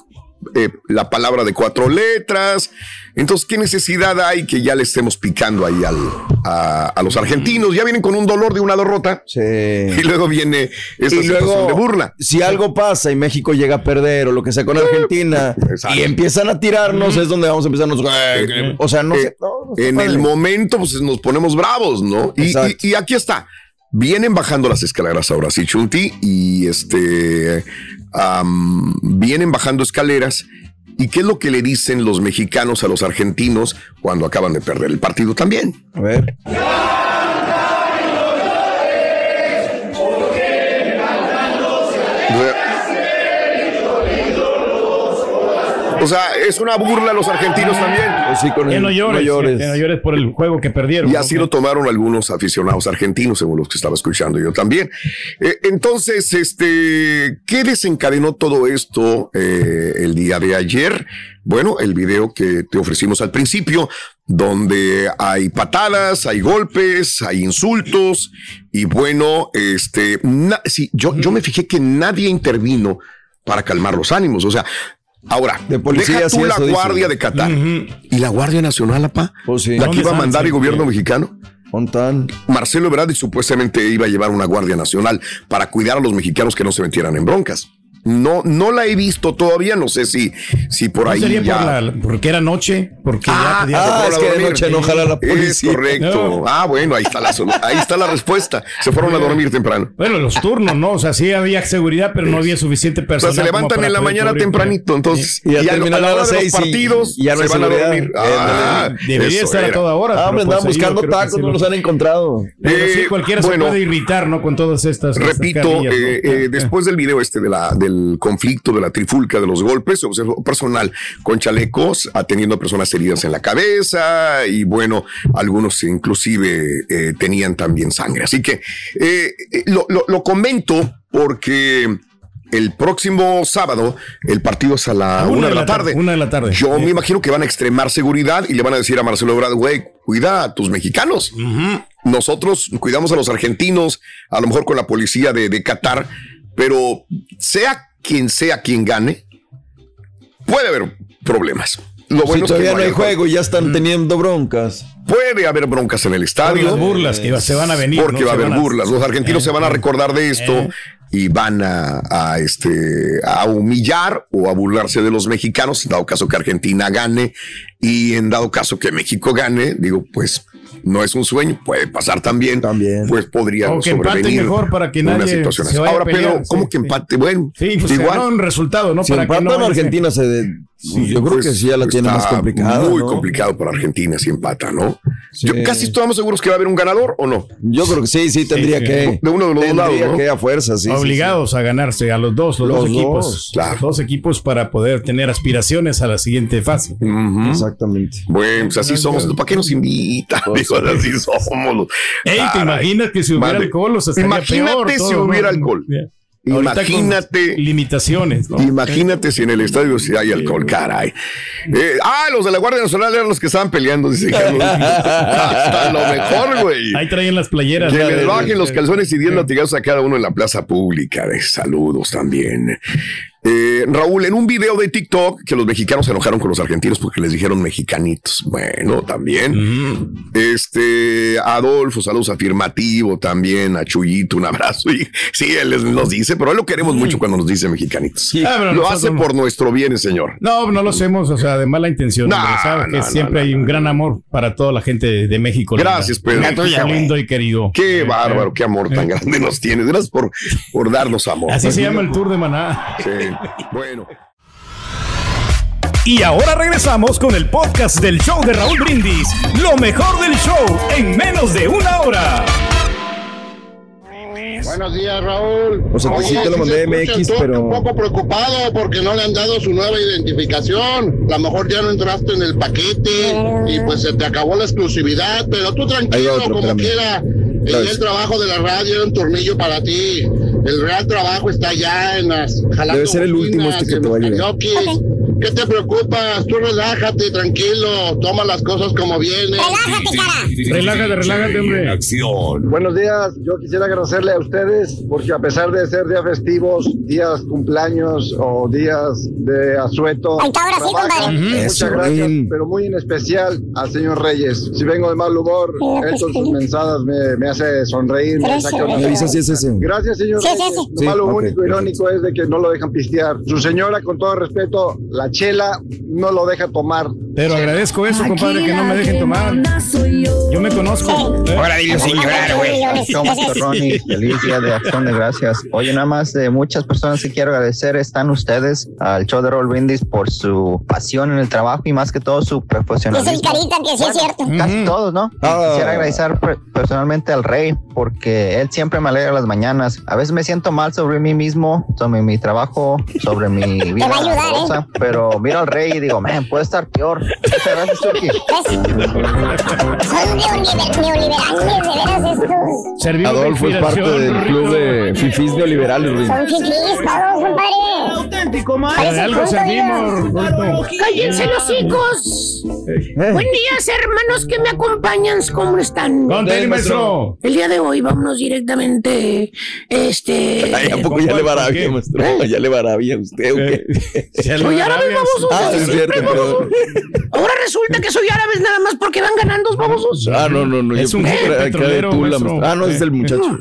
eh, la palabra de cuatro letras. Entonces, ¿qué necesidad hay que ya le estemos picando ahí al, a, a los argentinos? Ya vienen con un dolor de una derrota. Sí. Y luego viene esta y situación luego, de burla. si algo pasa y México llega a perder o lo que sea con Argentina Exacto. y empiezan a tirarnos, es donde vamos a empezar nosotros. Eh, o sea, no eh, no, no en padre. el momento, pues nos ponemos bravos, ¿no? Y- y aquí está. Vienen bajando las escaleras ahora sí, Chunti, y este vienen bajando escaleras. ¿Y qué es lo que le dicen los mexicanos a los argentinos cuando acaban de perder el partido también? A ver. O sea, es una burla a los argentinos también. Pues sí, con Que el- no llores, no llores. que no llores por el juego que perdieron. Y ¿no? así lo tomaron algunos aficionados argentinos, según los que estaba escuchando yo también. Eh, entonces, este, ¿qué desencadenó todo esto eh, el día de ayer? Bueno, el video que te ofrecimos al principio, donde hay patadas, hay golpes, hay insultos, y bueno, este, na- sí, yo, yo me fijé que nadie intervino para calmar los ánimos. O sea, ahora, De policía, deja tú sí, la dice. Guardia de Qatar y la Guardia Nacional, apa. Pues sí. La que ¿Dónde iba a mandar el gobierno mexicano. Montan. Marcelo Ebrard y supuestamente iba a llevar una Guardia Nacional para cuidar a los mexicanos que no se metieran en broncas. No, no la he visto todavía, no sé si, si por ¿No ahí sería ya. por la- porque era noche, porque Ah, ya podía- ah, se es que a de noche no jala la Es policía. correcto. No. Ah, bueno, ahí está la ahí está la respuesta. Se fueron a dormir temprano. Bueno, los turnos, ¿no? O sea, sí había seguridad, pero no había suficiente O sea, personal. se levantan en la mañana tempranito, entonces. Y ya a- terminan a la a hora las de los seis y- partidos y ya no se van a dormir. Eh, Ah, Debería estar a era. toda hora. Ah, pero pues andaban yo buscando tacos, no lo- los han encontrado. Pero sí, Eh, cualquiera bueno. se puede irritar, ¿no? Con todas estas. Repito, eh, eh, después del video este de la, del conflicto, de la trifulca, de los golpes, se observó personal con chalecos atendiendo a personas heridas en la cabeza y bueno, algunos inclusive eh, tenían también sangre. Así que eh, eh, lo, lo- lo comento porque el próximo sábado el partido es a la una, de la tarde. Una de la tarde. Yo me imagino que van a extremar seguridad y le van a decir a Marcelo Ebrard, güey, cuida a tus mexicanos. Nosotros cuidamos a los argentinos, a lo mejor con la policía de, de Qatar, pero sea quien sea quien gane, puede haber problemas. Lo Si bueno es que todavía no hay juego y ya están teniendo broncas. Puede haber broncas en el estadio. Por las burlas que se van a venir, Porque ¿no? va a haber burlas. Los argentinos Eh, se van a eh, recordar de esto eh. y van a, a, este, a humillar o a burlarse de los mexicanos, en dado caso que Argentina gane y en dado caso que México gane, digo, pues no es un sueño, puede pasar también. También. Pues podría O que empate sobrevenir mejor para que una nadie situación se así. vaya a Ahora, pelear, Pedro, ¿cómo sí, que empate? Bueno, Sí, pues igual. un resultado, ¿no? Si para que no Argentina, se de- yo creo Pues, que sí ya la tiene más complicada. Muy ¿no? complicado para Argentina si empata, ¿no? Sí. Yo casi estamos seguros que va a haber un ganador o no. Yo creo que sí, sí, tendría sí. que. De uno de los dos tendría lados, ¿no? que a fuerza, sí. sí, obligados a ganarse a los dos, los, Los dos equipos. dos, claro. Los dos equipos para poder tener aspiraciones a la siguiente fase. Exactamente. Bueno, pues así somos. ¿Para qué nos invitan? Digo, así somos. Ey, ¿te imaginas que si hubiera Mande. alcohol, o sea, estaría Imagínate peor si todo, hubiera ¿no? alcohol. Imagínate. limitaciones, ¿no? Imagínate si en el estadio si hay alcohol, caray. Eh, ah, los de la Guardia Nacional eran los que estaban peleando. Dice Carlos. Hasta lo mejor, güey. Ahí traen las playeras. Que les bajen los calzones y den latigazos a cada uno en la plaza pública. De saludos también. Eh, Raúl, en un video de TikTok que los mexicanos se enojaron con los argentinos porque les dijeron mexicanitos. Bueno, también. Este, Adolfo, saludos afirmativo también. A Chuyito, un abrazo. Y, sí, él nos dice, pero él lo queremos mucho cuando nos dice mexicanitos. Pero lo nosotros hace no. por nuestro bien, señor. No, no lo hacemos, o sea, de mala intención. No, sabe que no, siempre no, hay un gran amor para toda la gente de, México. Gracias, Pedro. México lindo y querido. Qué Eh, bárbaro, qué amor tan grande nos tienes. Gracias por, por darnos amor. Así se llama el tour de Maná. Sí. Bueno. Y ahora regresamos con el podcast del show de Raúl Brindis. Lo mejor del show en menos de una hora. Buenos días, Raúl. O sea, sí te lo mandé escucha MX, tú pero- Un poco preocupado porque no le han dado su nueva identificación. A lo mejor ya no entraste en el paquete y pues se te acabó la exclusividad. Pero tú tranquilo, otro, como espérame. quiera. Vez. el trabajo de la radio era un tornillo para ti. El real trabajo está allá en las jalando Debe ser el último este que te va a llegar. karaokes. ¿Qué te preocupas? Tú relájate, tranquilo. Toma las cosas como vienen. Relájate, cara. Relájate, relájate, hombre. Acción. Buenos días, yo quisiera agradecerle a ustedes porque a pesar de ser días festivos, días cumpleaños o días de asueto, ahora sí, compadre. Muchas gracias, pero muy en especial al señor Reyes. Si vengo de mal humor, pues él con sus mensadas me, me hace sonreír, me Gracias, saca una. Gracias, señor. Sí, sí, Reyes. sí. Lo Sí, malo ok, único perfecto. irónico es de que no lo dejan pistear. Su señora, con todo respeto, la chela no lo deja tomar. Pero agradezco eso, compadre, que no me dejen tomar. Yo me conozco. ¿eh? Ahora dile sin llorar, güey. ¿Cómo estás, Ronnie? Feliz día de acción de gracias. Oye, nada más de muchas personas que quiero agradecer están ustedes al show de Roll Brindis por su pasión en el trabajo y más que todo su Es profesionalismo. el carita que sí es cierto. Casi todos, ¿no? Ah. Quisiera agradecer per- personalmente al Rey porque él siempre me alegra las mañanas. A veces me siento mal sobre mí mismo, sobre mi trabajo, sobre mi vida. va a ayudar, ¿eh? amorosa, Pero miro al Rey y digo, man, puede estar peor. Muchas gracias, Turki. Son neoliber- neoliberales, de veras estos. Servimos de Adolfo es parte del club de fifís neoliberales, Ruin. Son fifís todos, compadre. De Parece algo punto, servimos. ¡Cállense los hijos! Buen día, hermanos que me acompañan. ¿Cómo están? Con tenis, maestro. El día de hoy vámonos directamente. Este. Ay, ¿a poco ya le va bien, maestro? Ya le va bien a usted, ¿o qué? Ya le árabe, rabias. baboso. Ah, es cierto, perdón. Ahora resulta que soy árabe nada más porque van ganando los babosos. Ah, no, no, no. Es yo un petrolero. Ah, no, es el muchacho.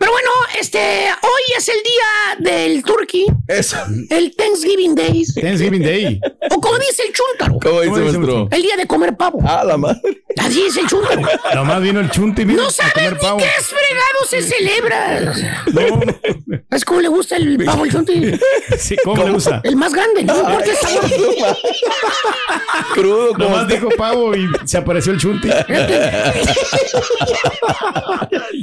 Pero bueno, este, hoy es el día del turkey, Eso. el Thanksgiving Days, Thanksgiving Day. o como dice el chúntaro, ¿Cómo dice, ¿Cómo dice, maestro? el día de comer pavo. Ah, la madre. Así es el chúntaro. Nomás vino el chunti vino No sabes ni pavo. qué es fregado se celebra. No, ¿Sabes cómo le gusta el pavo al chunti? sí, ¿cómo le usa? El más grande, no importa el sabor. Crudo como Nomás dijo pavo y se apareció el chunti.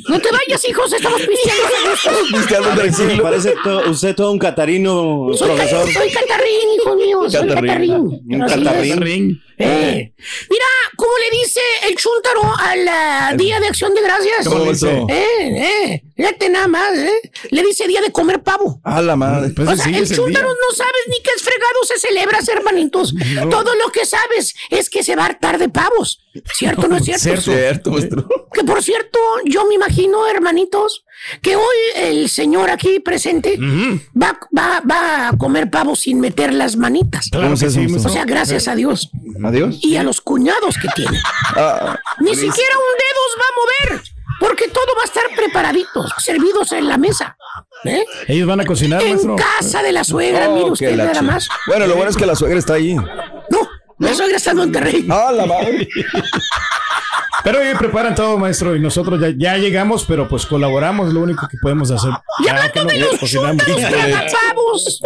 No te vayas, hijos, estamos Cristiano tranquilo. Parece to- usted todo un catarino, Soy, ca- profesor. soy catarrín, hijo mío, soy Catarrín. catarrín. Un catarrín. Eh, Mira, ¿cómo le dice el chúntaro al ah, Día de Acción de Gracias? ¿Cómo dice? Eh, eh, fíjate nada más, ¿eh? Le dice Día de Comer Pavo. A la madre. Pues o sea, sí, el día. no sabes ni qué es fregado se celebras, hermanitos. Todo lo que sabes es que se va a hartar de pavos. ¿Cierto o no es cierto? Cierto, cierto, maestro. Que por cierto, yo me imagino, hermanitos, que hoy el señor aquí presente va, va, va a comer pavo sin meter las manitas. Claro ¿Cómo que sí, maestro. O sea, gracias a Dios. Adiós. Y a los cuñados que tiene. Ah, Ni siquiera un dedo os va a mover. Porque todo va a estar preparaditos, servidos en la mesa. ¿eh? Ellos van a cocinar, En maestro. casa de la suegra, oh, mire usted nada más. Bueno, lo bueno es que la suegra está ahí. No, la suegra está en Monterrey. Ah, la madre. Pero ellos preparan todo, maestro, y nosotros ya, ya llegamos, pero pues colaboramos, lo único que podemos hacer. Y Ya hablando no de los cocinamos. chúntaros tragapavos.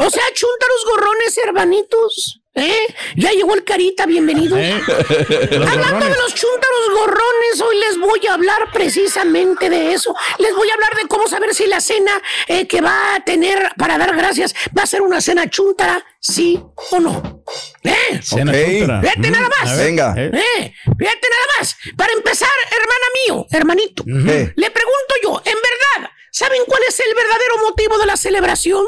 O sea, chúntaros gorrones hermanitos. ¿Eh? Ya llegó el carita, bienvenido. ¿Eh? Hablando gorrones. de los chúntaros gorrones, hoy les voy a hablar precisamente de eso. Les voy a hablar de cómo saber si la cena eh, que va a tener para dar gracias va a ser una cena chúntara, sí o no. ¿Eh? Cena Ok. chúntara. Fíjate Mm, nada más. ver, Venga. ¿eh? Eh, fíjate nada más. Para empezar, hermana mío, hermanito, Eh. le pregunto yo, en verdad, ¿saben cuál es el verdadero motivo de la celebración?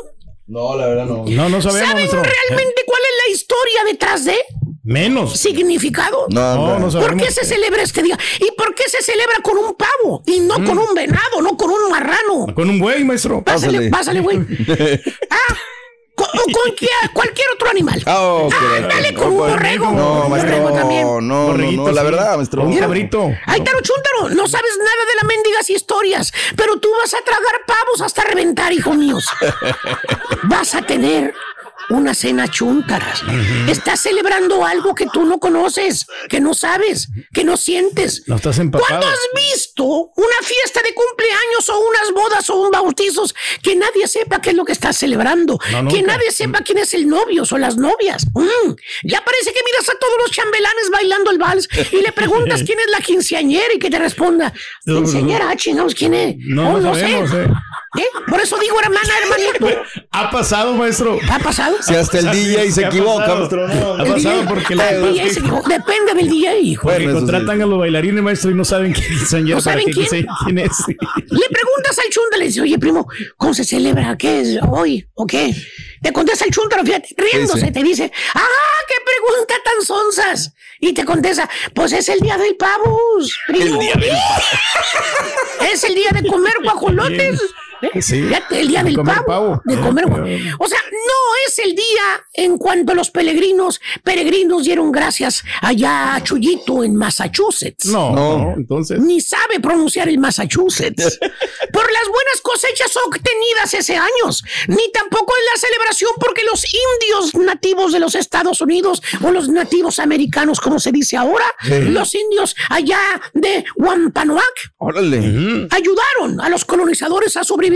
No, la verdad no. No, no sabemos, ¿Saben realmente cuál es la historia detrás de? Menos. ¿Significado? No, No, no. no ¿Por sabemos. qué se celebra este día? ¿Y por qué se celebra con un pavo? Y no con un venado, no con un marrano. Con un buey, maestro. Pásale, Pásale. pásale, güey. ah, con, o con cualquier, cualquier otro animal. Ah, ok. Ándale, con un borrego. No, maestro. borrego también. No, no, Borreguito, no, la verdad, maestro. Un cabrito. Ay, Taro Chuntaro, no sabes nada de las mendigas historias, pero tú vas a tragar pavos hasta reventar, hijo míos. Vas a tener una cena chuntaras. Estás celebrando algo que tú no conoces, que no sabes, que no sientes. No estás empapado. ¿Cuándo has visto una fiesta de cumpleaños o unas bodas o un bautizos que nadie sepa qué es lo que estás celebrando? No, que nadie sepa quién es el novio o las novias. Mm, Ya parece que miras a todos los chambelanes bailando el vals y le preguntas quién es la quinceañera y que te responda. Quinceañera, ah, chingados, ¿quién es? No, Oh, no sabemos, sé. Eh. ¿Eh? Por eso digo, hermana, hermanito. Ha pasado, maestro. ¿Ha pasado? Si hasta el DJ se Ha equivoca, pasado. maestro. No, Ha pasado porque el DJ se. Depende del DJ, hijo. Porque Bueno, contratan a los bailarines, maestro, y no saben quién es ¿No para saben qué- quién? quién quién es. Le preguntas al chunta, le dice, oye, primo, ¿cómo se celebra? ¿Qué es hoy? ¿O qué? Te contesta el chuntaro, fíjate, riéndose, sí. te dice, ¡ah, qué pregunta tan sonsas! Y te contesta, pues es el día del pavos, primo. El día del Es el día de comer guajolotes. ¿Eh? Sí, el día de del comer pavo, pavo. De comer guaj- O sea, no es el día en cuanto los peregrinos, peregrinos dieron gracias allá a Chuyito en Massachusetts. No, No. no, entonces. Ni sabe pronunciar el Massachusetts. Por las buenas cosechas obtenidas ese años. Ni tampoco en la celebración porque los indios nativos de los Estados Unidos o los nativos americanos, como se dice ahora, los indios allá de Wampanoag, Órale. ayudaron a los colonizadores a sobrevivir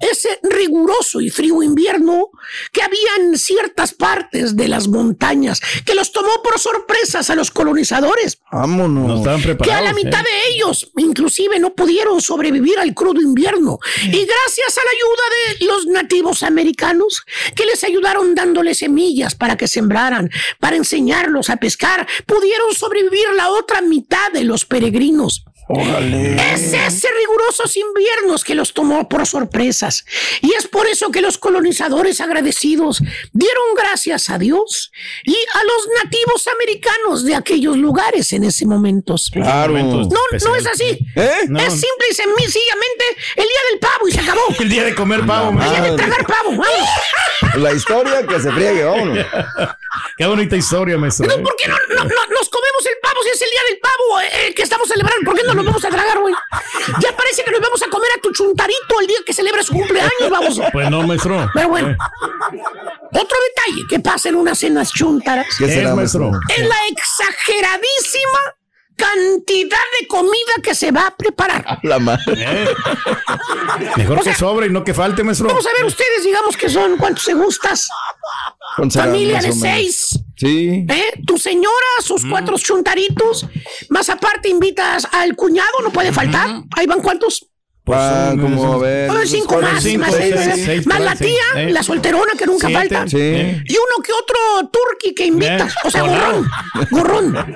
ese riguroso y frío invierno que había en ciertas partes de las montañas, que los tomó por sorpresas a los colonizadores. No Vámonos. estaban Que a preparados. la mitad ¿eh? de ellos, inclusive, no pudieron sobrevivir al crudo invierno. Y gracias a la ayuda de los nativos americanos, que les ayudaron dándoles semillas para que sembraran, para enseñarlos a pescar, pudieron sobrevivir la otra mitad de los peregrinos. Es ese rigurosos inviernos que los tomó por sorpresas. Y es por eso que los colonizadores agradecidos dieron gracias a Dios y a los nativos americanos de aquellos lugares en ese momento. Claro. No, no es así. ¿Eh? No. Es simple y sencillamente el día del pavo y se acabó. El día de comer pavo, El día de tragar pavo. vámonos. La historia que se friegue, vámonos. Qué bonita historia, maestro. No. ¿Por qué no, no- no- nos comemos el pavo si es el día del pavo eh, que estamos celebrando? ¿Por qué no nos vamos a tragar, güey? Ya parece que nos vamos a comer a tu chuntarito el día que celebra su cumpleaños, vamos. Pues no, maestro. Pero bueno, Eh, otro detalle que pasa en unas cenas chuntaras ¿Qué ¿Qué será, es, maestro? es la exageradísima cantidad de comida que se va a preparar. La madre. eh. Mejor O sea, que sobre y no que falte, maestro. Vamos a ver ustedes, digamos que son, ¿cuántos se gustas? Familia de seis. Sí. ¿Eh? Tu señora, sus cuatro chuntaritos, más aparte invitas al cuñado, no puede faltar. Ahí van cuántos. Ah, como a ver. Ah, cinco ¿cuál es? más, Cinco, más, seis, más, seis, seis, más la tía, Eh. la solterona que nunca Siete. falta. Sí. Y uno que otro turqui que invitas. O sea, gorrón. Gorrón.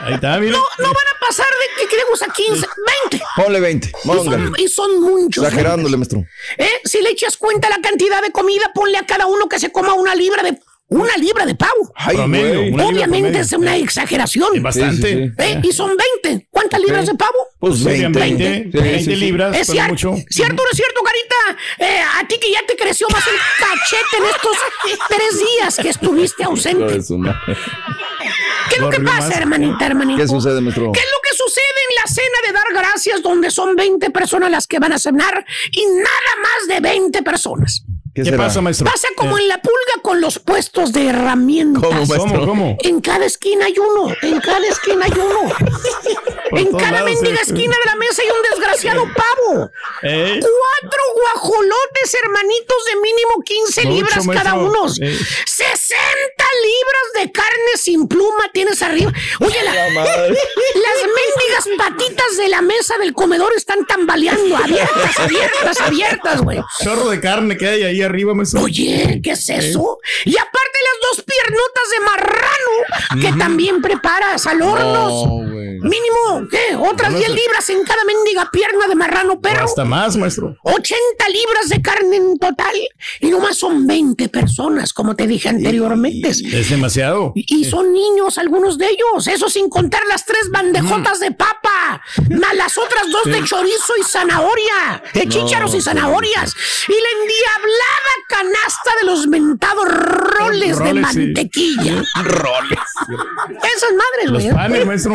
Ahí está, mira. No, no van a pasar de que queremos a 15, 20. Ponle 20. Y Póngale. son, y son muchos. Exagerándole, maestro. ¿Eh? Si le echas cuenta la cantidad de comida, ponle a cada uno que se coma una libra de una libra de pavo. Ay, Promedio, güey. una libra Obviamente es una exageración. Es bastante. Sí, sí, sí. ¿Eh? Y son 20. ¿Cuántas libras de pavo? Pues Sí, 20. 20, Sí, 20 sí, sí. libras, ¿Es mucho. ¿Cierto o no es cierto, Carita? Eh, a ti que ya te creció más el cachete en estos tres días que estuviste ausente. ¿Qué es lo que pasa, más. hermanita, hermanito? ¿Qué sucede, maestro? ¿Qué es lo que sucede en la cena de dar gracias donde son 20 personas las que van a cenar y nada más de 20 personas? ¿Qué pasa, maestro? Pasa como en la pulga con los puestos de herramientas. ¿Cómo, maestro? ¿Cómo, cómo? En cada esquina hay uno, en cada esquina hay uno. En cada lados, mendiga eh. esquina de la mesa hay un desgraciado pavo. ¿Eh? Cuatro guajolotes, hermanitos, de mínimo 15 Mucho, libras cada maestro. uno. Eh. 60 libras de carne sin pluma tienes arriba. Oye, la- La las mendigas patitas de la mesa del comedor están tambaleando, abiertas, abiertas, abiertas, güey. Chorro de carne que hay ahí arriba, maestro. Oye, ¿qué es eso? Y aparte las dos piernotas de marrano que también preparas al horno. Mínimo, ¿qué? Otras No, no 10 sé. libras en cada mendiga pierna de marrano, pero Hasta más, maestro. 80 libras de carne en total. Y nomás son 20 personas, como te dije anteriormente. Es demasiado. Y son niños algunos de ellos, eso sin contar las tres bandejotas de papa, más las otras dos de chorizo y zanahoria, de chícharos y zanahorias, y la endiablada canasta de los mentados roles, de sí. mantequilla. Roles. Esas madres, Los güey. panes, maestro.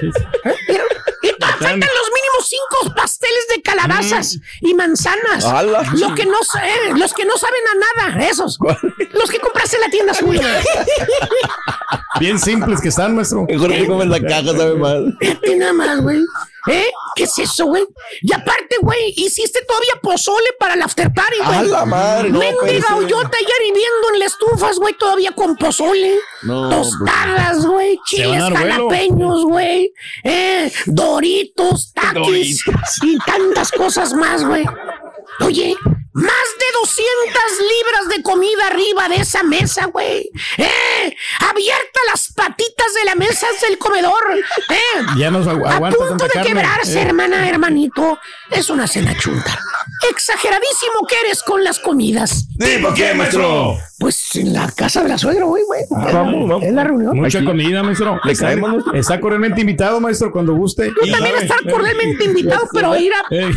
To- faltan los mínimos cinco pasteles de calabazas y manzanas. ¡Hala! Lo que no sé, los que no saben a nada, esos. Los que compraste en la tienda azul. Bien simples que están, maestro. Mejor te comes la caja, sabe mal. Fíjate nada más, güey. ¿Eh? ¿Qué es eso, güey? Y aparte, güey, hiciste todavía pozole para el after party, güey. ¡A la madre! No, Mendiga hoyota ya hirviendo en las estufas, güey, todavía con pozole. No, Tostadas, güey, chiles jalapeños, güey. Eh, doritos, taquis Doritos. y tantas cosas más, güey. Oye, más de 200 libras de comida arriba de esa mesa, güey. ¡Eh! Abierta las patitas de la mesa del comedor. ¡Eh! Ya nos agu- A punto de carne. quebrarse, Eh. hermana, hermanito. Es una cena chunta. Exageradísimo que eres con las comidas. Sí, ¿por qué, maestro? Pues en la casa de la suegra, güey, güey. Ah, vamos, vamos. Es la reunión. Mucha comida, maestro. ¿Le Está- caemos, maestro? Está cordialmente invitado, maestro, cuando guste. Tú también ¿Sabe? estás cordialmente invitado, pero ir a... Eh.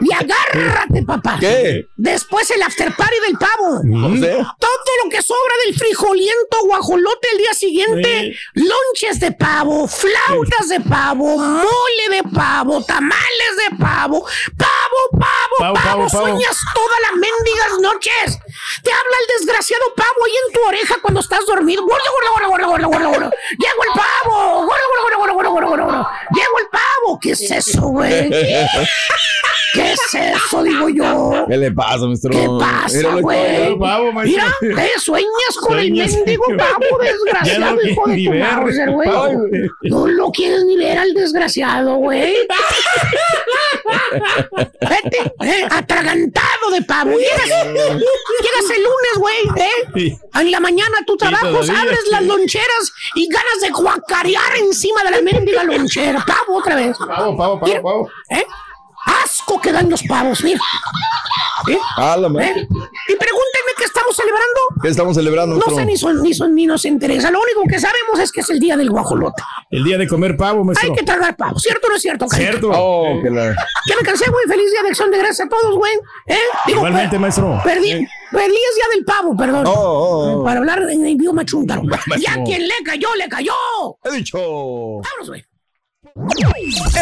Y agárrate, papá. ¿Qué? Después el after party del pavo. Sé. Todo lo que sobra del frijoliento guajolote el día siguiente, Sí. lonches de pavo, flautas de pavo, mole de pavo, tamales de pavo, pavo, pavo, Pavo, pavo, pavo, pavo. sueñas todas las mendigas noches. Te habla el desgraciado pavo ahí en tu oreja cuando estás dormido. Gordo, gordo, gordo, gordo, gordo, gordo. Llegó el pavo. Gordo, gordo, gordo, gordo, gordo, gordo, gordo. Llegó el pavo. ¿Qué es eso, güey? ¿Qué es eso, digo yo? ¿Qué le pasa, maestro? ¿Qué pasa, güey? Mira, te sueñas con el mendigo pavo, desgraciado, no hijo de tu Mauser, güey. No lo quieres ni ver al desgraciado, güey. Vete, eh, atragantado de pavo. Llegas, el lunes, güey, ¿eh? Sí. En la mañana tu trabajo, todavía, abres sí. las loncheras y ganas de guacarear encima de la mendiga lonchera. Pavo otra vez. Pavo, pavo, pavo, pavo. ¿eh? Asco que dan los pavos, mira. ¿Eh? Ah, la ¿Eh? Y pregúntenme qué estamos celebrando. ¿Qué estamos celebrando, No sé ni son, ni son, ni nos interesa. Lo único que sabemos es que es el día del guajolote. El día de comer pavo, maestro. Hay que tragar pavo. ¿Cierto o no es cierto? Cierto. Oh, que la... Ya me cansé, güey. Feliz día de acción de gracias a todos, güey. ¿Eh? Digo, Igualmente, per- maestro. Perdí. Eh. Feliz día del pavo, perdón. Oh, oh, oh. Para hablar en idioma chúntaro. Ya quien le cayó, le cayó. He dicho. Vámonos, güey.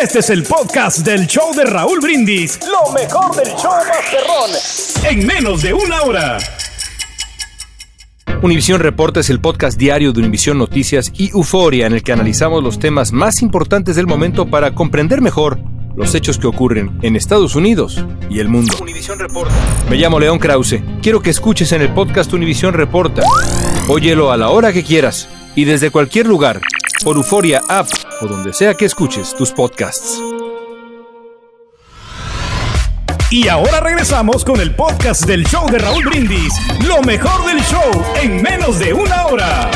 Este es el podcast del show de Raúl Brindis. Lo mejor del show Masterrón. En menos de una hora. Univisión Reporta es el podcast diario de Univisión Noticias y Euforia en el que analizamos los temas más importantes del momento para comprender mejor los hechos que ocurren en Estados Unidos y el mundo. Me llamo León Krause. Quiero que escuches en el podcast Univisión Reporta. Óyelo a la hora que quieras y desde cualquier lugar por Euforia App o donde sea que escuches tus podcasts. Y ahora regresamos con el podcast del show de Raúl Brindis, lo mejor del show en menos de una hora.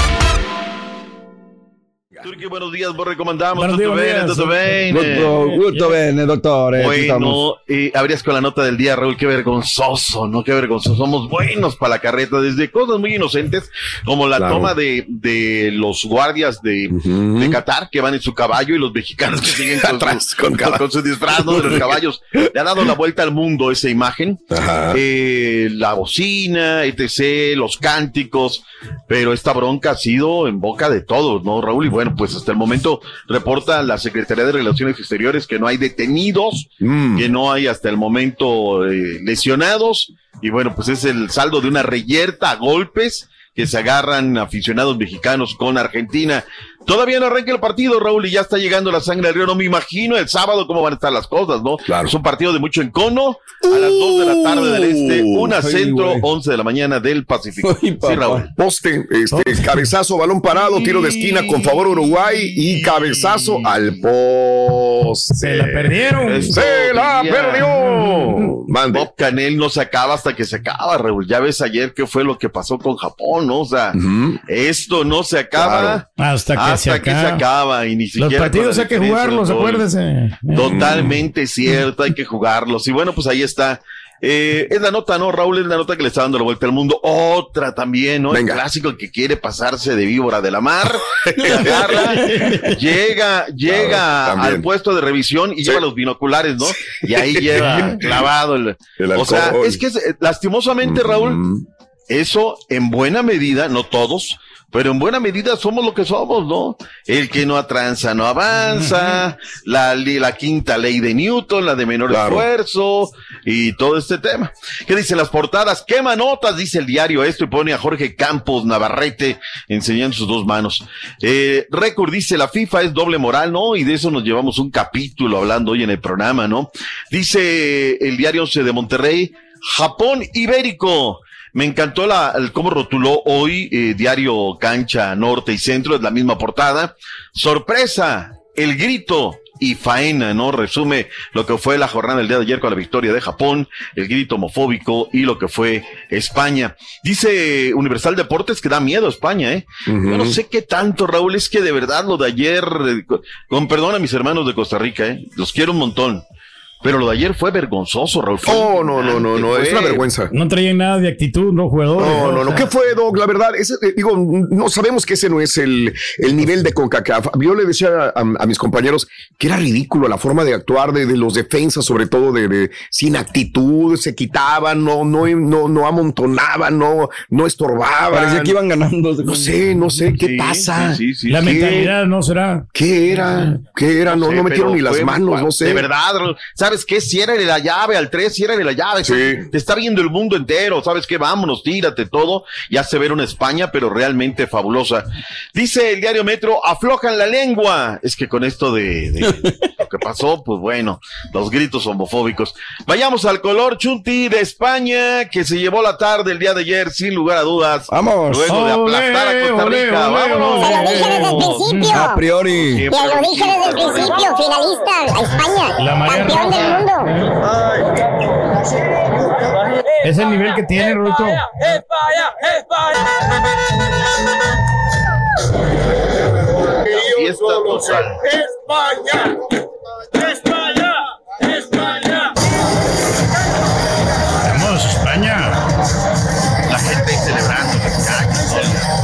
Turki, buenos días, vos recomendamos. Buenos Tutto días, bene, tutto bene. Tutto, tutto bene, dottore. Bueno, eh, abrías con la nota del día, Raúl, qué vergonzoso, ¿no? Qué vergonzoso. Somos buenos para la carreta, desde cosas muy inocentes, como la Claro. toma de, de los guardias de, de Qatar, que van en su caballo, y los mexicanos que siguen con, Atrás, su, con con, su disfraz, ¿no? De los caballos. Le ha dado la vuelta al mundo esa imagen. Eh, la bocina, etc., los cánticos, pero esta bronca ha sido en boca de todos, ¿no, Raúl? Y bueno, pues hasta el momento reporta la Secretaría de Relaciones Exteriores que no hay detenidos, que no hay hasta el momento eh, lesionados, y bueno, pues es el saldo de una reyerta a golpes que se agarran aficionados mexicanos con Argentina. Todavía no arranca el partido, Raúl, y ya está llegando la sangre al río. No me imagino el sábado cómo van a estar las cosas, ¿no? Es un partido de mucho encono a las 2 de la tarde del este, una Ay, centro, güey. 11 de la mañana del Pacífico. Sí, Raúl. Poste, este, cabezazo, balón parado, tiro de esquina con favor Uruguay y cabezazo al poste. Se la perdieron. Se la perdió. Bob Canel no se acaba hasta que se acaba, Raúl. Ya ves ayer qué fue lo que pasó con Japón, ¿no? O sea, esto no se acaba Hasta que se que se acaba. Y ni Los siquiera partidos con la hay que jugarlos, gol. acuérdese. Totalmente cierto, hay que jugarlos. Y bueno, pues ahí está. Eh, es la nota, ¿no, Raúl? Es la nota que le está dando la vuelta al mundo. Otra también, ¿no? El clásico que quiere pasarse de víbora de la mar. llega, llega Claro, también. al puesto de revisión y lleva los binoculares, ¿no? Y ahí lleva clavado el. El o sea, es que es- eh, lastimosamente, Raúl, eso en buena medida, no todos, pero en buena medida somos lo que somos, ¿no? El que no atranza no avanza, la, la quinta ley de Newton, la de menor esfuerzo y todo este tema. ¿Qué dicen las portadas? Quema notas, dice el diario esto y pone a Jorge Campos Navarrete enseñando sus dos manos. Eh, récord dice la FIFA es doble moral, ¿no? Y de eso nos llevamos un capítulo hablando hoy en el programa, ¿no? Dice el diario 11 de Monterrey, Japón ibérico. Me encantó la, el cómo rotuló hoy eh, Diario Cancha Norte y Centro, es la misma portada. Sorpresa, el grito y faena, ¿no? Resume lo que fue la jornada del día de ayer con la victoria de Japón, el grito homofóbico y lo que fue España. Dice Universal Deportes que da miedo a España, ¿eh? Yo no sé qué tanto, Raúl, es que de verdad lo de ayer, eh, con, con perdón a mis hermanos de Costa Rica, ¿eh? Los quiero un montón. Pero lo de ayer fue vergonzoso, Raúl. Oh, no, no, no, no, es una fue- vergüenza. No traían nada de actitud, no jugadores. No, no, no. ¿Qué fue, Doc? La verdad, ese, eh, digo, no sabemos que ese no es el, el nivel de CONCACAF. Yo le decía a, a mis compañeros que era ridículo la forma de actuar de, de los defensas, sobre todo de, de- sin actitud, se quitaban, no, no, no, no amontonaban, no, no estorbaban. Parecía que iban ganando. No sé, no sé qué Sí, pasa. sí, sí, sí. La ¿Qué- mentalidad no será. ¿Qué era? ¿Qué era? No, sé, no metieron ni las fue- manos, no sé. De verdad, Raúl. ¿Sabes qué? Ciérrale la llave al 3, ciérrale la llave. Te está viendo el mundo entero, ¿sabes qué? Vámonos, tírate todo. Ya se ve una España, pero realmente fabulosa. Dice el diario Metro, aflojan la lengua. Es que con esto de, de lo que pasó, pues bueno, los gritos homofóbicos. Vayamos al color chunti de España, que se llevó la tarde el día de ayer, sin lugar a dudas. Vamos. Luego de aplastar a Costa Olé, Rica. olé, Vámonos. Se lo dije desde el principio. A priori. Ya lo dije desde el principio, finalista a España, La campeón del roja. mundo. Es el nivel que tiene, Ruto. Fiesta total. España, España, España. Vamos, España. la gente ahí celebrando.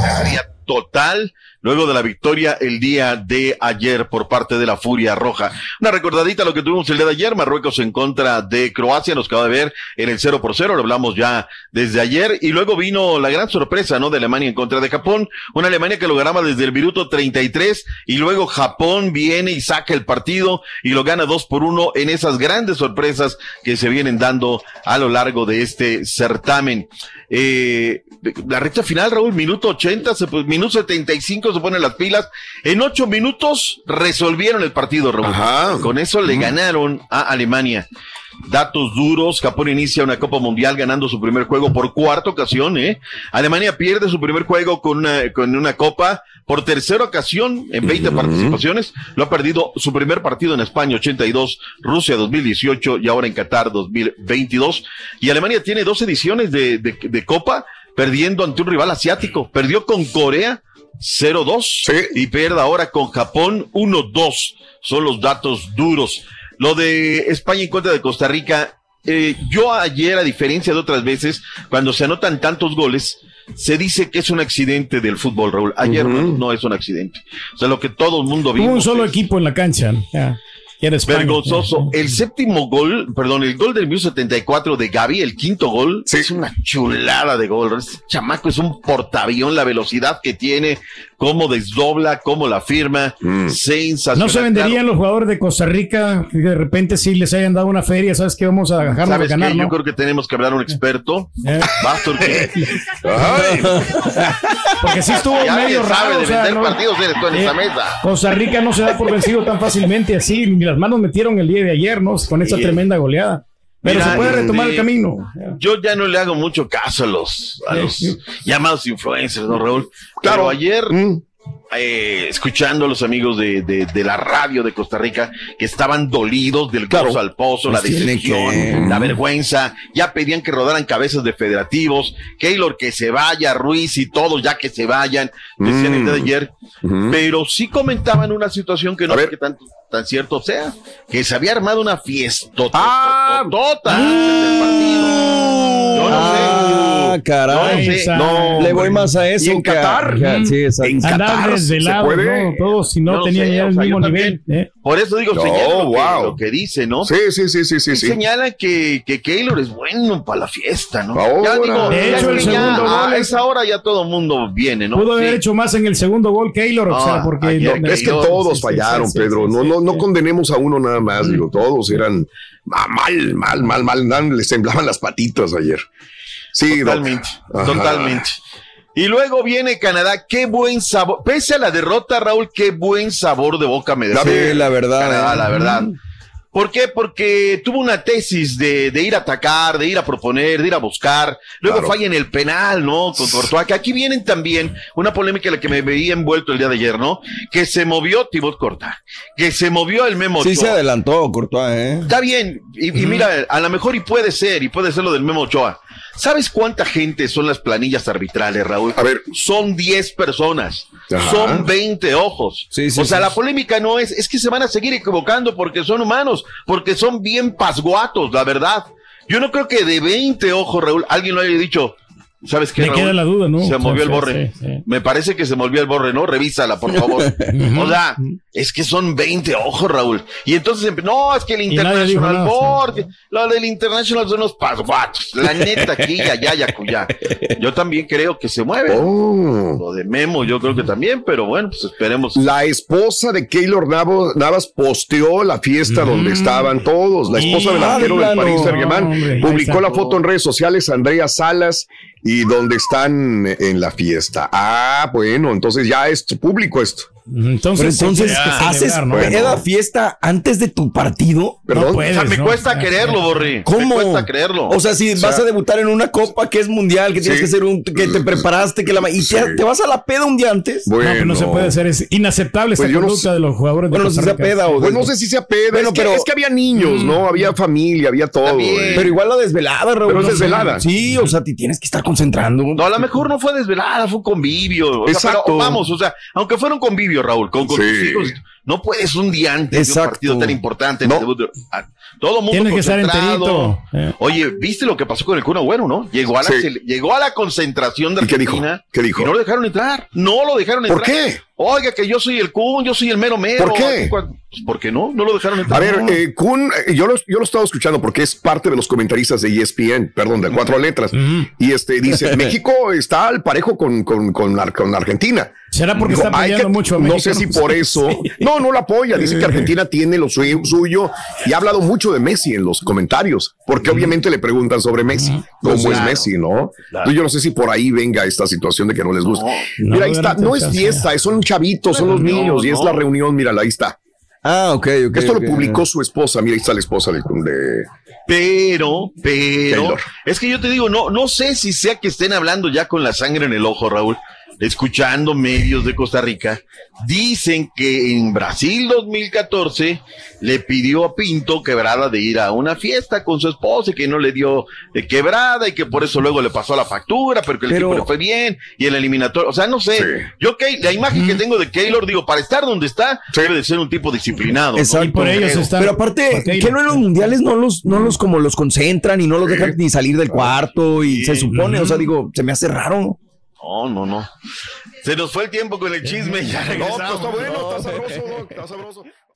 La alegría total luego de la victoria el día de ayer por parte de la Furia Roja. Una recordadita lo que tuvimos el día de ayer, Marruecos en contra de Croacia, nos acaba de ver en el 0 por 0, lo hablamos ya desde ayer, y luego vino la gran sorpresa, ¿no? De Alemania en contra de Japón, una Alemania que lo ganaba desde el minuto 33, y luego Japón viene y saca el partido y lo gana 2 por 1 en esas grandes sorpresas que se vienen dando a lo largo de este certamen. Eh, la recta final, Raúl, minuto 80, se, pues, minuto 75 se ponen las pilas. En ocho minutos resolvieron el partido, Raúl. Con eso le ganaron a Alemania. Datos duros, Japón inicia una Copa Mundial ganando su primer juego por cuarta ocasión, ¿eh? Alemania pierde su primer juego con una, con una Copa por tercera ocasión en 20 participaciones. Lo ha perdido su primer partido en España 82, Rusia 2018 y ahora en Qatar 2022. Y Alemania tiene dos ediciones de, de, de Copa perdiendo ante un rival asiático. Perdió con Corea 0-2 y pierde ahora con Japón 1-2. Son los datos duros. Lo de España en contra de Costa Rica, eh, yo ayer, a diferencia de otras veces, cuando se anotan tantos goles, se dice que es un accidente del fútbol, Raúl. Ayer no, no es un accidente. O sea, lo que todo el mundo vio. Hubo un solo equipo en la cancha. Vergonzoso. El séptimo gol, perdón, el gol del 1974 de Gaby, el quinto gol, es una chulada de gol. Este chamaco es un portaavión, la velocidad que tiene, cómo desdobla, cómo la firma. Sensacional. No se venderían los jugadores de Costa Rica que de repente sí les hayan dado una feria, ¿sabes qué? Vamos a de ¿Sabes ganar, qué? ¿no? Yo creo que tenemos que hablar a un experto. Eh. Vas, Turquía. Porque sí estuvo Ya medio alguien sabe raro. de o sea, vender no- partidos eres tú en esta Eh, mesa. Costa Rica no se da por vencido tan fácilmente así, ni las manos metieron el día de ayer, ¿no? Con esa Sí. tremenda goleada. Pero Mira, se puede retomar el camino. Yo ya no le hago mucho caso a los, a los llamados influencers, ¿no, Raúl? Claro. Pero ayer, eh, escuchando a los amigos de, de, de la radio de Costa Rica que estaban dolidos del gozo al pozo, la Pues decepción, que- la vergüenza, ya pedían que rodaran cabezas de federativos, Keylor que se vaya, Ruiz y todos ya que se vayan, decían el día de ayer, pero sí comentaban una situación que no sé qué tan, tan cierto sea, que se había armado una fiesta Ah. tota del partido. Yo no sé. Ah, caray. Yo no sé. No, le voy más a eso. ¿Y en que a- Qatar? que a- Mm. sí, exacto. En Qatar, desvelados, ¿se puede? ¿no? Todos, si no no tenían sé, ya o el sea, mismo nivel. ¿eh? Por eso digo, No, señalan lo, que, wow. lo que dice, ¿no? Sí, sí, sí, sí, sí. Y sí. señalan que, que Keylor es bueno para la fiesta, ¿no? Ahora. Ya digo, De ya hecho, es el ya segundo a gol es- esa hora ya todo el mundo viene, ¿no? Pudo haber hecho más en el segundo gol Keylor, o sea, porque... Es que todos fallaron, Pedro. sí, no, sí, no, condenemos a uno nada más, digo, todos eran ma- mal, mal, mal, mal, mal, les temblaban las patitas ayer. Sí. Totalmente, totalmente. Y luego viene Canadá, qué buen sabor, pese a la derrota, Raúl, qué buen sabor de boca me. Sí, la verdad, Canadá, eh. la verdad. ¿Por qué? Porque tuvo una tesis de, de ir a atacar, de ir a proponer, de ir a buscar. Luego Claro. falla en el penal, ¿no? Con Courtois. Que aquí vienen también una polémica en la que me veía envuelto el día de ayer, ¿no? Que se movió Thibaut Corta, que se movió el Memo Sí se adelantó, Courtois, ¿eh? Está bien, y, y mira, a lo mejor y puede ser, y puede ser lo del Memo Ochoa. ¿Sabes cuánta gente son las planillas arbitrales, Raúl? A ver. Son 10 personas. Ajá. Son 20 ojos. Sí, sí, o sea, sí. la polémica no es, es que se van a seguir equivocando porque son humanos, porque son bien pasguatos, la verdad. Yo no creo que de 20 ojos, Raúl, alguien lo haya dicho. ¿Sabes qué? Me Raúl? queda la duda, ¿no? Se movió el borre. sí, sí. Me parece que se movió el borre, ¿no? Revísala, por favor. o sea, es que son 20 ojos, Raúl. Y entonces, no, es que el International nada, Board, lo del International son unos pasguatos. La neta, aquí, allá, ya, cuya. Yo también creo que se mueve. Oh. Lo de Memo, yo creo que también, pero bueno, pues esperemos. La esposa de Keylor Navo- Navas posteó la fiesta donde estaban todos. La esposa del arquero del plano. Paris Saint No, hombre, Germain ahí publicó la foto en redes sociales, Andrea Salas, y donde están en la fiesta. Ah, bueno, entonces ya es público esto. Entonces, Pero entonces, que ¿haces ¿no? peda fiesta antes de tu partido? Perdón. No puedes, o sea, me ¿no? cuesta Ah, creerlo, Borri. ¿Cómo? Me cuesta creerlo. O sea, si vas a debutar en una copa que es mundial, que tienes que hacer un, que te preparaste, que la y Sí. te, te vas a la peda un día antes. No, pero no se puede hacer, es inaceptable Pues esta yo no conducta sé. de los jugadores de Bueno, si Costa sea Rica. peda o Pues no sé si sea peda, Bueno, es, que, pero- es que había niños, ¿no? Había familia, había todo. eh. Pero igual la desvelada, Raúl. Pero es no sé. desvelada. Sí, o sea, te tienes que estar concentrando. No, a lo mejor no fue desvelada, fue un convivio. Sea, Exacto. vamos, o sea, aunque fuera un convivio, Raúl, con, con Sí. tus hijos, no puedes un día antes de un partido tan importante. en No. el debut de- a- todo mundo Tienes que estar enterito. Eh. Oye, ¿viste lo que pasó con el Kun Agüero, no? Llegó a la, Sí. llegó a la concentración de ¿Y qué dijo? Argentina. ¿Qué dijo? Y no lo dejaron entrar. No lo dejaron entrar. ¿Por qué? Oiga, que yo soy el Kun, yo soy el mero mero. ¿Por qué? Pues, ¿Por qué no? No lo dejaron A entrar. ver, No. eh, Kun, eh, yo lo, yo lo he estado escuchando porque es parte de los comentaristas de ESPN, perdón, de cuatro letras. Y este dice: México está al parejo con, con, con, Ar- con Argentina. ¿Será porque Digo, está que- mucho a No México? sé si por eso. Sí. No, No, no lo apoya. Dice que Argentina tiene lo suyo, suyo y ha hablado mucho de Messi en los comentarios, porque obviamente le preguntan sobre Messi, cómo es Claro. Messi, ¿no? Claro. Yo no sé si por ahí venga esta situación de que no les gusta. no, mira, ahí está. no, es fiesta, son chavitos, son los No, niños y es la reunión. Mírala, ahí está. Ah, ok, ok. Esto lo publicó su esposa. Mira, ahí está la esposa de. de- Pero, pero, Taylor. es que yo te digo, no, no sé si sea que estén hablando ya con la sangre en el ojo, Raúl, escuchando medios de Costa Rica, dicen que en Brasil 2014 le pidió a Pinto quebrada de ir a una fiesta con su esposa y que no le dio de quebrada y que por eso luego le pasó la factura, pero que el Pero- equipo le fue bien y el eliminatorio, o sea, no sé, yo que la imagen que tengo de Keylor, digo, para estar donde está, debe de ser un tipo disciplinado. ¿no? Exacto. Creo. Pero aparte, que no en los mundiales no los, no los como los concentran y no los dejan ni salir del cuarto y se supone, o sea, digo, se me hace raro. No, no, no. Se nos fue el tiempo con el chisme. Ya regresamos. está bueno, está sabroso, Doc, está sabroso.